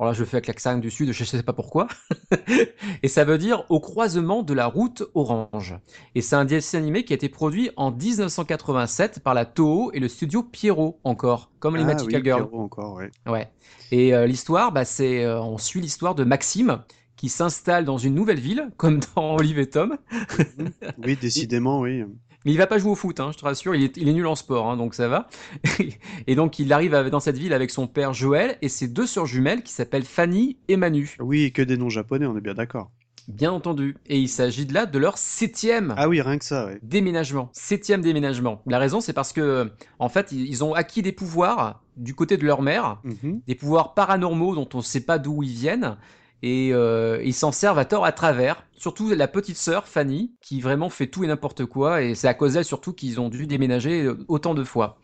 Alors là je le fais avec l'accent du sud, je sais pas pourquoi. <laughs> et ça veut dire au croisement de la route orange. Et c'est un dessin animé qui a été produit en 1987 par la Toho et le studio Pierrot encore, comme les Ah Magical oui, Girls. Pierrot encore, ouais. Ouais. Et euh, l'histoire, bah, c'est, euh, on suit l'histoire de Maxime qui s'installe dans une nouvelle ville, comme dans Olive et Tom. Oui, <laughs> décidément, oui. Mais il va pas jouer au foot, hein, je te rassure, il est, il est nul en sport, hein, donc ça va. <laughs> et donc il arrive à- dans cette ville avec son père Joël et ses deux sœurs jumelles qui s'appellent Fanny et Manu, Oui, que des noms japonais, on est bien d'accord. bien entendu. Et il s'agit de là de leur septième Ah oui, rien que ça, ouais. déménagement, septième déménagement. La raison, c'est parce que, en fait, ils ils ont acquis des pouvoirs du côté de leur mère, Mhm. des pouvoirs paranormaux dont on ne sait pas d'où ils viennent. Et euh, ils s'en servent à tort à travers. Surtout la petite sœur, Fanny, qui vraiment fait tout et n'importe quoi. Et c'est à cause d'elle surtout qu'ils ont dû déménager euh, autant de fois.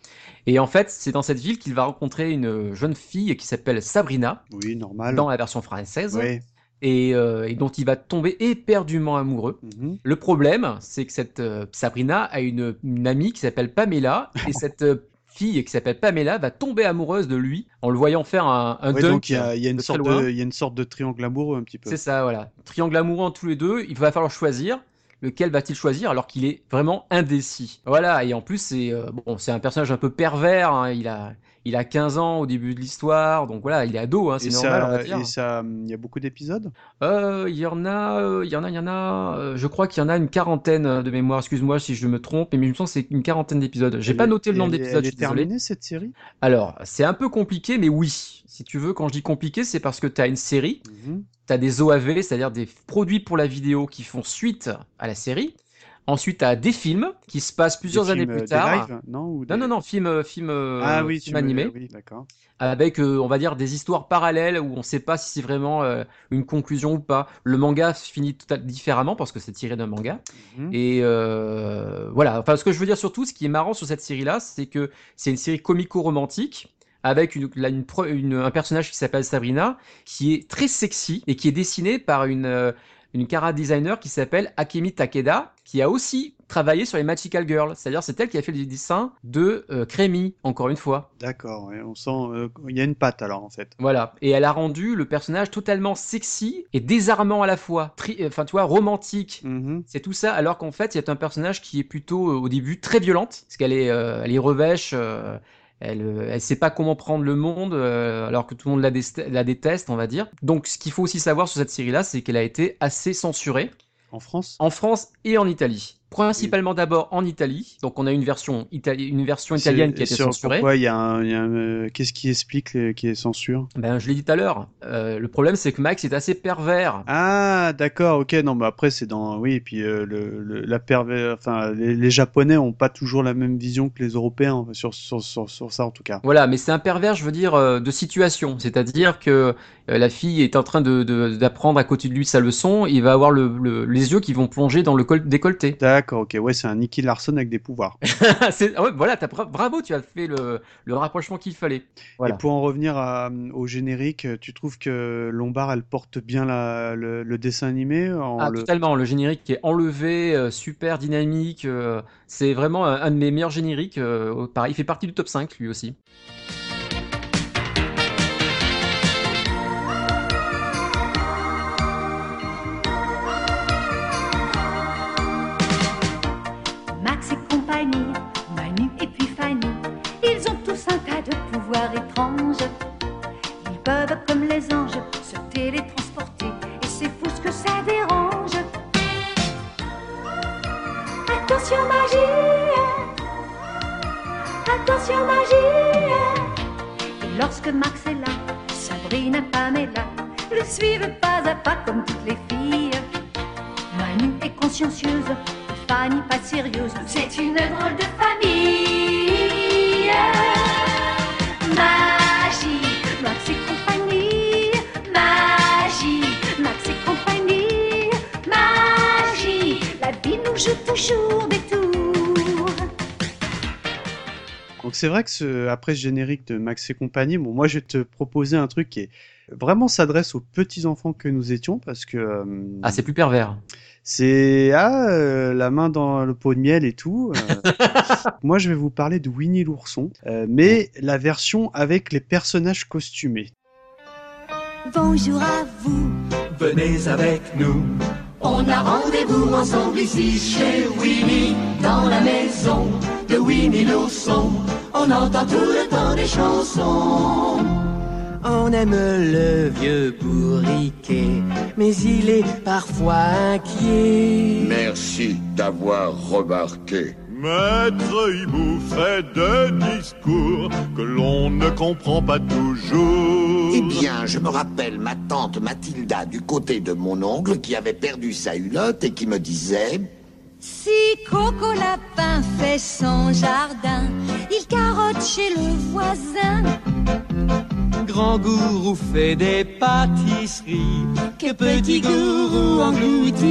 Et en fait, c'est dans cette ville qu'il va rencontrer une jeune fille qui s'appelle Sabrina, Oui, normal. dans la version française, Ouais. et, euh, et dont il va tomber éperdument amoureux. Mhm. Le problème, c'est que cette euh, Sabrina a une, une amie qui s'appelle Pamela, et <laughs> cette euh, fille qui s'appelle Pamela va tomber amoureuse de lui en le voyant faire un, un Ouais, dunk. donc il y a, il y a une sorte de, il y a une sorte de triangle amoureux un petit peu. C'est ça, voilà. Triangle amoureux entre tous les deux, il va falloir choisir. Lequel va-t-il choisir alors qu'il est vraiment indécis? Voilà, et en plus, c'est euh, bon, c'est un personnage un peu pervers. hein, Il, a, il a 15 ans au début de l'histoire, donc voilà, il est ado, hein, c'est normal, on va ça, dire. et ça, il y a beaucoup d'épisodes? Euh, il y en a, euh, il y en a, il y en a. euh, je crois qu'il y en a une quarantaine euh, de mémoire. Excuse-moi si je me trompe, mais il me semble que c'est une quarantaine d'épisodes. J'ai pas noté le nombre d'épisodes. Elle Je est terminée cette série? Alors, c'est un peu compliqué, mais oui. Si tu veux, quand je dis compliqué, c'est parce que tu as une série, Mhm. tu as des OAV, c'est-à-dire des produits pour la vidéo qui font suite à la série. Ensuite, tu as des films qui se passent plusieurs Des années plus euh, des tard. lives, non ou Non, des- non, non, film, film, Ah oui, film me- animé Oui, d'accord. avec, euh, on va dire, des histoires parallèles où on ne sait pas si c'est vraiment euh, une conclusion ou pas. Le manga finit tout à- différemment parce que c'est tiré d'un manga. Mhm. Et euh, voilà, enfin, ce que je veux dire surtout, ce qui est marrant sur cette série-là, c'est que c'est une série comico-romantique avec une, un personnage qui s'appelle Sabrina, qui est très sexy et qui est dessiné par une, une cara designer qui s'appelle Akemi Takeda, qui a aussi travaillé sur les Magical Girls. C'est-à-dire, c'est elle qui a fait les dessins de euh, Crémy, encore une fois. D'accord, on sent. euh, Il y a une patte alors en fait. Voilà. Et elle a rendu le personnage totalement sexy et désarmant à la fois. Tri- Enfin, tu vois, romantique. Mhm. C'est tout ça, alors qu'en fait, c'est un personnage qui est plutôt, euh, au début, très violente. Parce qu'elle est, euh, elle est revêche. Euh, elle, euh, elle sait pas comment prendre le monde, euh, alors que tout le monde la, déteste, on va dire. Donc, ce qu'il faut aussi savoir sur cette série-là, c'est qu'elle a été assez censurée En France? En France et en Italie. Principalement d'abord en Italie. Donc, on a une version, itali- une version C'est- italienne qui a été sur censurée. Pourquoi il y a un. il y a un, euh, Qu'est-ce qui explique les- qui est censure? Ben, je l'ai dit tout à l'heure. Euh, le problème, c'est que Max est assez pervers. Ah, d'accord, ok, non, mais après, c'est dans. Oui, et puis euh, le, le- la perver... enfin, les, les Japonais ont pas toujours la même vision que les Européens sur, sur, sur, sur ça, en tout cas. Voilà, mais c'est un pervers, je veux dire, euh, de situation. C'est-à-dire que euh, la fille est en train de, d'apprendre à côté de lui sa leçon, il va avoir le, le- les yeux qui vont plonger dans le col décolleté. D'accord, ok, ouais, c'est un Nicky Larson avec des pouvoirs. <laughs> C'est- ah ouais, voilà, bravo, tu as fait le, le rapprochement qu'il fallait. Voilà. Et pour en revenir à- au générique, tu trouves que Lombard, elle porte bien la, le, le dessin animé en Ah, le... totalement, le générique est enlevé, euh, super dynamique, euh, c'est vraiment un, un de mes meilleurs génériques. euh, pareil, il fait partie du top 5 lui aussi. Le suivent pas à pas comme toutes les filles. Manu est consciencieuse, Fanny pas sérieuse. C'est une drôle de famille. C'est vrai que ce, après ce générique de Max et compagnie, bon, moi je vais te proposer un truc qui est vraiment s'adresse aux petits enfants que nous étions parce que euh, Ah, c'est plus pervers. c'est ah euh, la main dans le pot de miel et tout. euh. <laughs> moi je vais vous parler de Winnie l'ourson, euh, mais la version avec les personnages costumés. Bonjour à vous. Venez avec nous. On a rendez-vous ensemble ici chez Winnie, dans la maison de Winnie l'ourson. On entend tout le temps des chansons. On aime le vieux bourriquet, mais il est parfois inquiet. Merci d'avoir remarqué. Maître Hibou fait des discours que l'on ne comprend pas toujours. Eh bien, je me rappelle ma tante Mathilda du côté de mon oncle qui avait perdu sa hulotte et qui me disait Si Coco Lapin fait son jardin, il carotte chez le voisin. Grand gourou fait des pâtisseries que petit gourou engloutit.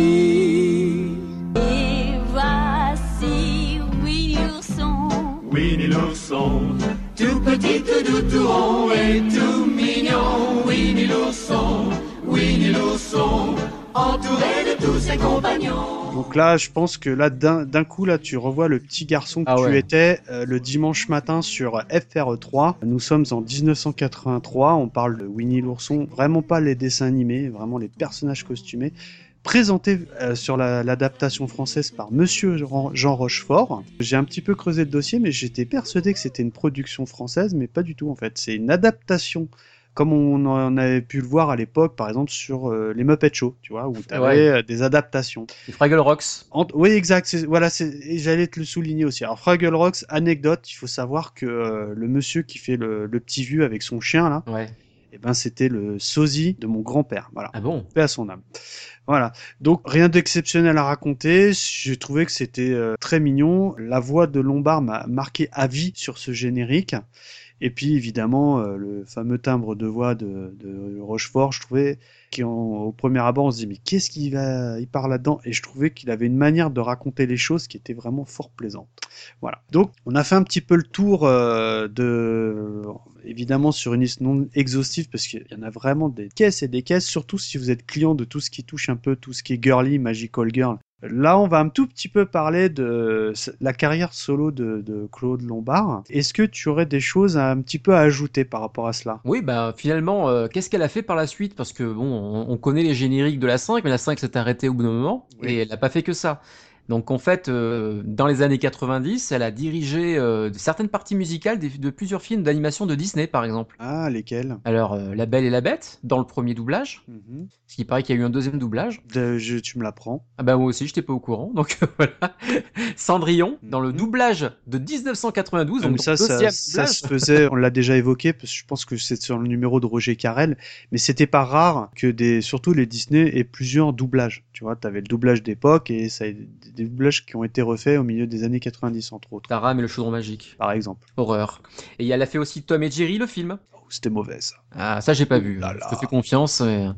Et voici Winnie l'ourson. Winnie l'ourson, tout petit, tout doux, tout rond et tout mignon. Winnie l'ourson, Winnie l'ourson, entouré de tous ses compagnons. Donc là, je pense que là, d'un coup, là, tu revois le petit garçon que Ah tu étais euh, le dimanche matin sur FR3. Nous sommes en 1983. On parle de Winnie l'ourson, vraiment pas les dessins animés, vraiment les personnages costumés. Présenté euh, sur la- l'adaptation française par Monsieur Jean Jean Rochefort. J'ai un petit peu creusé le dossier, mais j'étais persuadé que c'était une production française, mais pas du tout en fait. C'est une adaptation comme on en avait pu le voir à l'époque, par exemple sur euh, les Muppet Show, tu vois, où tu avais Ouais. des adaptations. Les Fraggle Rocks. Ant- oui, exact. Voilà, j'allais te le souligner aussi. Alors, Fraggle Rocks, anecdote, il faut savoir que euh, le monsieur qui fait le, le petit vieux avec son chien là, Ouais. eh ben c'était le sosie de mon grand-père. Voilà, Ah bon? Paix à son âme. Voilà. Donc rien d'exceptionnel à raconter. J'ai trouvé que c'était euh, très mignon. La voix de Lombard m'a marqué à vie sur ce générique. Et puis évidemment euh, le fameux timbre de voix de, de Rochefort, je trouvais qu'au premier abord on se dit mais qu'est-ce qu'il va, il parle là-dedans? Et je trouvais qu'il avait une manière de raconter les choses qui était vraiment fort plaisante. Voilà. Donc on a fait un petit peu le tour euh, de, évidemment sur une liste non exhaustive parce qu'il y en a vraiment des caisses et des caisses, surtout si vous êtes client de tout ce qui touche un peu tout ce qui est girly, magical girl. Là, on va un tout petit peu parler de la carrière solo de, de Claude Lombard. Est-ce que tu aurais des choses un petit peu à ajouter par rapport à cela? Oui, bah finalement, euh, qu'est-ce qu'elle a fait par la suite? Parce que bon, on, on connaît les génériques de la 5, mais la 5 s'est arrêtée au bout d'un moment, Oui. et elle n'a pas fait que ça. Donc en fait, euh, dans les années 90, elle a dirigé euh, certaines parties musicales de plusieurs films d'animation de Disney, par exemple. Ah, lesquels? Alors, euh, La Belle et la Bête, dans le premier doublage, Mhm. ce qui paraît qu'il y a eu un deuxième doublage. De- je- Tu me l'apprends. Ah bah moi aussi, j'étais pas au courant, donc <laughs> voilà. Cendrillon, dans le Mhm. doublage de 1992, Comme donc ça, ça, ça se faisait, on l'a déjà évoqué, parce que je pense que c'est sur le numéro de Roger Carrel, mais c'était pas rare que des, surtout les Disney aient plusieurs doublages. Tu vois, t'avais le doublage d'époque et ça, des doublages qui ont été refaits au milieu des années 90, entre autres, Taram et le chaudron magique. par exemple. Horreur. Et elle a fait aussi Tom et Jerry, le film. Oh, c'était mauvais, ça. Ah, ça, j'ai pas vu. là Je te fais confiance. et-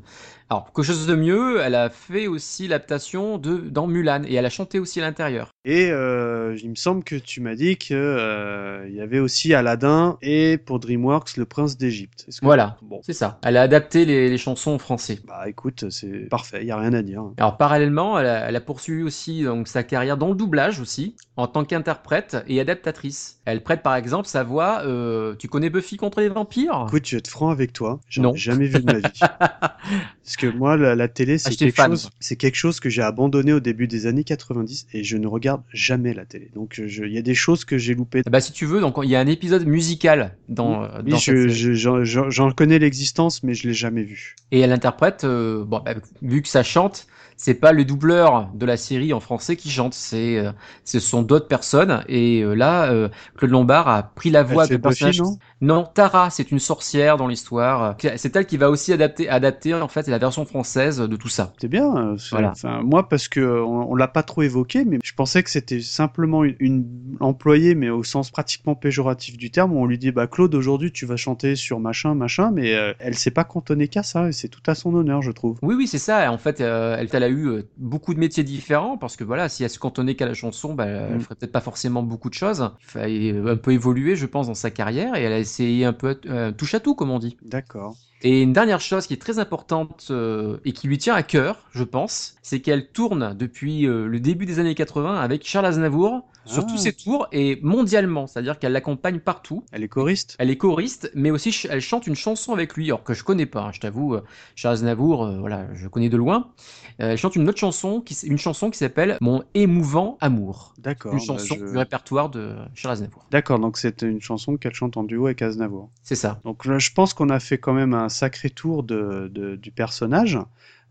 Alors, pour quelque chose de mieux, elle a fait aussi l'adaptation de dans Mulan et elle a chanté aussi à l'intérieur. Et euh, il me semble que tu m'as dit que euh, il y avait aussi Aladdin et pour DreamWorks le Prince d'Égypte. Voilà. Bon, C'est ça. Elle a adapté les, les chansons en français. bah écoute, c'est parfait, il y a rien à dire. Alors parallèlement, elle a, elle a poursuivi aussi donc sa carrière dans le doublage aussi, en tant qu'interprète et adaptatrice. Elle prête par exemple sa voix. euh, tu connais Buffy contre les vampires? Écoute, je vais être franc avec toi, j'en ai jamais vu de ma vie. <laughs> Parce que moi, la, la télé, c'est Ah, j'étais quelque chose, c'est quelque chose que j'ai abandonné au début des années 90 et je ne regarde jamais la télé. Donc, je- il y a des choses que j'ai loupées. Bah si tu veux, donc il y a un épisode musical dans, euh, Oui, dans je- je- j'en j'en connais l'existence, mais je l'ai jamais vu. Et elle interprète, euh, bon, bah, vu que ça chante, c'est pas le doubleur de la série en français qui chante, c'est, euh, ce sont d'autres personnes. Et euh, là, euh, Claude Lombard a pris la voix fait de personnage. Non? Non, Tara, c'est une sorcière dans l'histoire. C'est elle qui va aussi adapter, adapter en fait la version française de tout ça. C'est bien. Voilà. Enfin, moi, parce que on, on l'a pas trop évoqué, mais je pensais que c'était simplement une, une employée, mais au sens pratiquement péjoratif du terme. où On lui dit, bah Claude, aujourd'hui, tu vas chanter sur machin, machin, mais euh, elle s'est pas cantonnée qu'à ça, et c'est tout à son honneur, je trouve. Oui, oui, c'est ça. En fait, euh, elle, elle a eu euh, beaucoup de métiers différents parce que voilà, si elle se cantonnait qu'à la chanson, bah, elle Mm. ferait peut-être pas forcément beaucoup de choses. Il fallait euh, un peu évoluer, je pense, dans sa carrière et elle a essayé un peu euh, touche à tout, comme on dit. D'accord. Et une dernière chose qui est très importante euh, et qui lui tient à cœur, je pense, c'est qu'elle tourne depuis euh, le début des années 80 avec Charles Aznavour sur Ah. tous ses tours et mondialement, c'est-à-dire qu'elle l'accompagne partout. Elle est choriste? Elle est choriste, mais aussi ch- elle chante une chanson avec lui, alors que je connais pas, hein, je t'avoue, euh, Charles Aznavour, euh, voilà, je connais de loin. Euh, elle chante une autre chanson, qui, une chanson qui s'appelle Mon émouvant amour, D'accord. une bah, chanson je- du répertoire de Charles Aznavour. D'accord, donc c'est une chanson qu'elle chante en duo avec Aznavour. C'est ça. Donc je pense qu'on a fait quand même un sacré tour de, de- du personnage.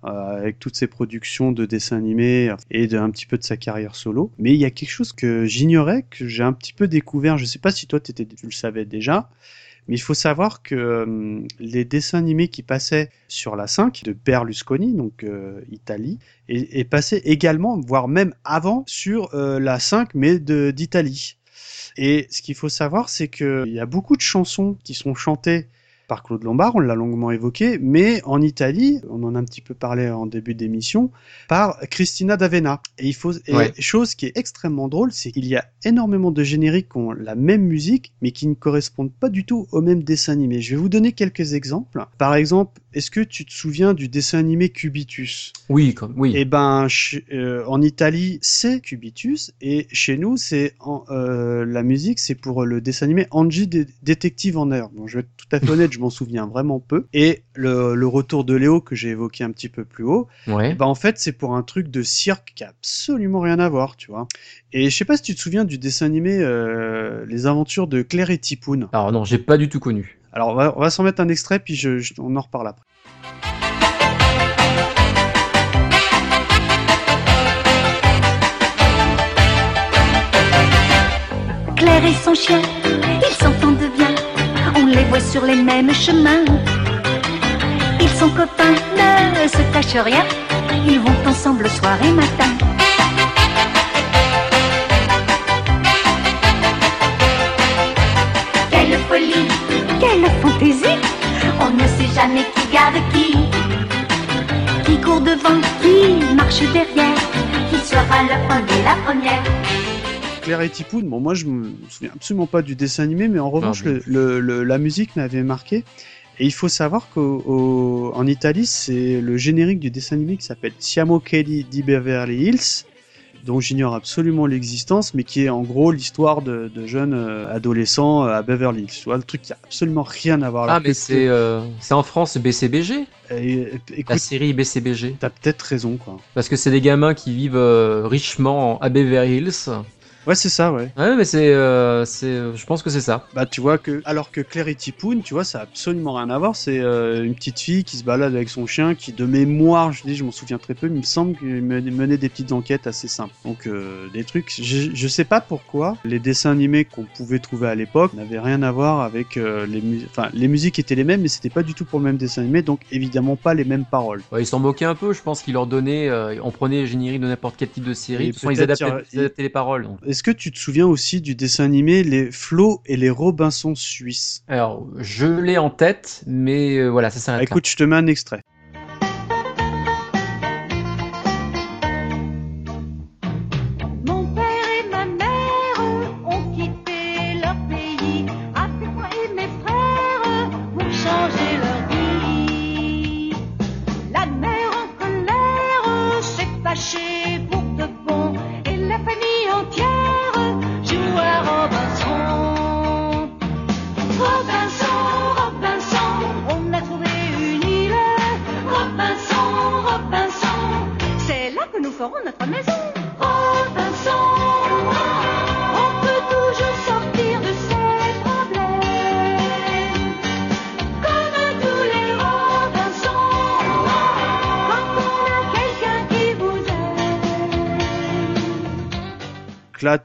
Euh, avec toutes ses productions de dessins animés et de, un petit peu de sa carrière solo. Mais il y a quelque chose que j'ignorais, que j'ai un petit peu découvert. Je sais pas si toi t'étais- tu le savais déjà, mais il faut savoir que euh, les dessins animés qui passaient sur la 5 de Berlusconi, donc euh, Italie, et, et passaient également, voire même avant, sur euh, la 5 mais d'Italie. Et ce qu'il faut savoir, c'est qu'il y a beaucoup de chansons qui sont chantées par Claude Lombard, on l'a longuement évoqué, mais en Italie, on en a un petit peu parlé en début d'émission, par Christina D'Avena. Et il faut, et Ouais. chose qui est extrêmement drôle, c'est qu'il y a énormément de génériques qui ont la même musique, mais qui ne correspondent pas du tout au même dessin animé. Je vais vous donner quelques exemples. Par exemple, est-ce que tu te souviens du dessin animé Cubitus? Oui, comme, oui. eh ben, euh, en Italie, c'est Cubitus, et chez nous, c'est euh, la musique, c'est pour le dessin animé Angie Dé- Détective en Air. Bon, je vais être tout à fait <laughs> honnête, je m'en souviens vraiment peu. Et le, le retour de Léo que j'ai évoqué un petit peu plus haut, Ouais. eh ben en fait, c'est pour un truc de cirque qui a absolument rien à voir, tu vois. Et je sais pas si tu te souviens du dessin animé euh, Les Aventures de Claire et Tipoun. Alors non, j'ai pas du tout connu. Alors, on va, s'en mettre un extrait, puis je- on en reparle après. Claire et son chien, ils s'entendent bien. On les voit sur les mêmes chemins. Ils sont copains, ne se cachent rien. Ils vont ensemble soir et matin. Quelle fantaisie. On ne sait jamais qui garde qui. Qui court devant, qui marche derrière. Qui sera le premier, la première. Claire et Tipoun, bon moi je me souviens absolument pas du dessin animé, mais en revanche mais- le, le- le- la musique m'avait marqué. Et il faut savoir qu'en Italie, c'est le générique du dessin animé qui s'appelle Siamo Kelly di Beverly Hills, dont j'ignore absolument l'existence, mais qui est en gros l'histoire de, de jeunes euh, adolescents euh, à Beverly Hills. Tu vois, le truc qui a absolument rien à voir. Ah, mais c'est euh, en France BCBG, Et, la écoute, série BCBG. t'as peut-être raison, quoi. Parce que c'est des gamins qui vivent euh, richement à Beverly Hills. Ouais, c'est ça, ouais. Ouais, mais c'est, euh, c'est, euh, je pense que c'est ça. Bah tu vois que alors que Claire et Tipoun, tu vois, ça a absolument rien à voir. C'est euh, une petite fille qui se balade avec son chien, qui de mémoire, je dis, je m'en souviens très peu, mais il me semble qu'il me- menait des petites enquêtes assez simples. Donc euh, des trucs, je, je sais pas pourquoi les dessins animés qu'on pouvait trouver à l'époque n'avaient rien à voir avec euh, les musiques. Enfin, les musiques étaient les mêmes, mais c'était pas du tout pour le même dessin animé, donc évidemment pas les mêmes paroles. Ouais, ils s'en moquaient un peu, je pense qu'ils leur donnaient, euh, on prenait les génériques de n'importe quel type de série, Et de toute façon, adaptaient, ils adaptaient les paroles. donc. Est-ce que tu te souviens aussi du dessin animé Les Flo et les Robinson suisses? Alors, je l'ai en tête, mais euh, voilà, ça s'arrête là. Écoute, je te mets un extrait.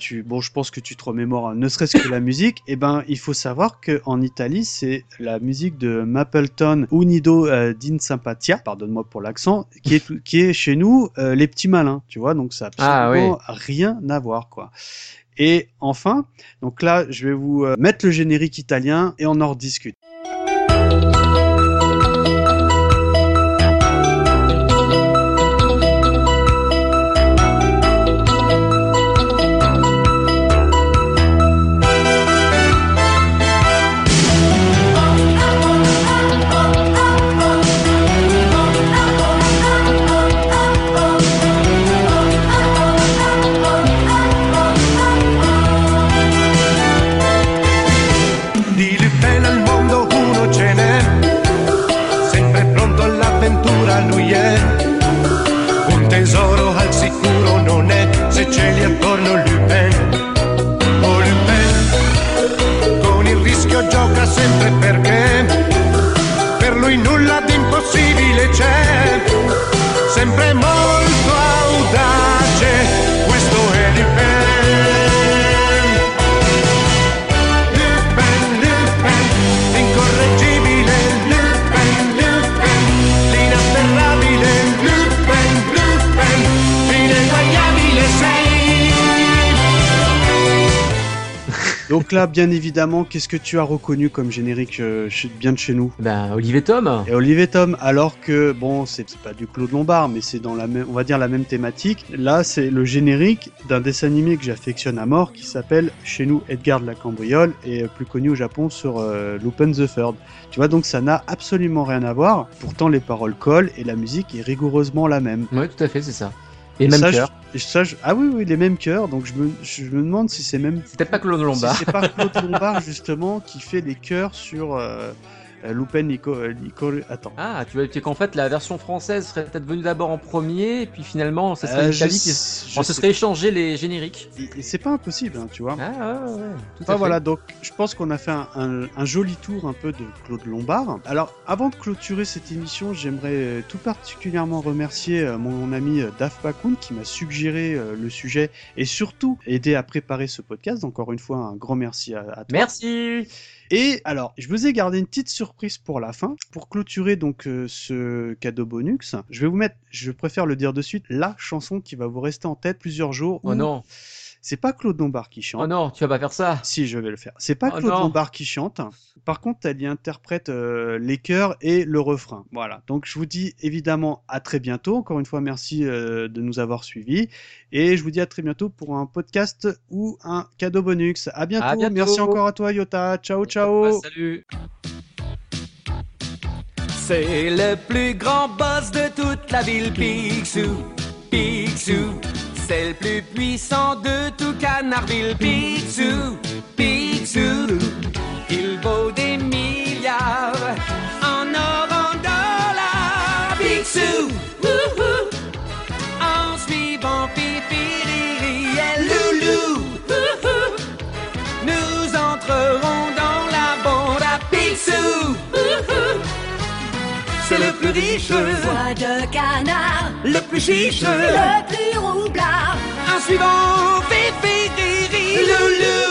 Tu, bon, je pense que tu te remémores, hein, ne serait-ce que la <laughs> musique. Et ben, il faut savoir que en Italie, c'est la musique de Mapleton Unido euh, din Sympatia, pardonne-moi pour l'accent, qui est qui est chez nous euh, les petits malins, tu vois. Donc ça a Ah, absolument rien à voir, quoi. Et enfin, donc là, je vais vous euh, mettre le générique italien et on en rediscute. Là, bien évidemment, qu'est-ce que tu as reconnu comme générique euh, bien de chez nous? Ben, Olivier Tom. Et Olivier Tom, alors que bon, c'est pas du Claude Lombard, mais c'est dans la même, on va dire la même thématique. Là, c'est le générique d'un dessin animé que j'affectionne à mort, qui s'appelle chez nous Edgar de la Cambriole et euh, plus connu au Japon sur euh, Lupin the Third. Tu vois, donc ça n'a absolument rien à voir. Pourtant, les paroles collent et la musique est rigoureusement la même. Oui, tout à fait, c'est ça. Et même ça, cœur. je- et ça, je- ah oui, oui, les mêmes chœurs. Donc je me, je me demande si c'est même C'est peut-être pas Claude Lombard. si c'est pas <laughs> Claude Lombard justement qui fait les chœurs sur euh, Lupin Nico, euh, Nico- Attends. Ah, tu veux dire qu'en fait la version française serait peut-être venue d'abord en premier, et puis finalement, ça serait Euh, l'Italie je qui- sais- on je se sais- serait échangé les génériques. C'est pas impossible, hein, tu vois. Ah, ouais, ouais, tout Enfin, à voilà, fait. donc je pense qu'on a fait un, un- un joli tour un peu de Claude Lombard. Alors, avant de clôturer cette émission, j'aimerais euh, tout particulièrement remercier euh, mon ami euh, Daf Bakoun qui m'a suggéré euh, le sujet et surtout aidé à préparer ce podcast. Encore une fois, un grand merci à, à toi. Merci. Et alors, je vous ai gardé une petite surprise pour la fin. Pour clôturer donc euh, ce cadeau bonus, je vais vous mettre, je préfère le dire de suite, la chanson qui va vous rester en tête plusieurs jours. Oh où non, C'est pas Claude Lombard qui chante. oh non, tu vas pas faire ça. Si, je vais le faire. C'est pas Oh Claude non. Lombard qui chante. Par contre, elle y interprète euh, les chœurs et le refrain. Voilà. Donc, je vous dis évidemment à très bientôt. Encore une fois, merci euh, de nous avoir suivis. Et je vous dis à très bientôt pour un podcast ou un cadeau bonus. À bientôt. À bientôt. Merci encore à toi, Yota. Ciao, ciao. Salut. C'est le plus grand boss de toute la ville, Picsou. Picsou. C'est le plus puissant de tout Canardville, Picsou. Picsou. Il vaut des milliards en or, en dollars. Picsou. En suivant Riri et Loulou. Nous entrerons dans plus riche, Voix de canard, le plus chiche. le plus roublard. En suivant Fifi, Riri, Loulou. Nous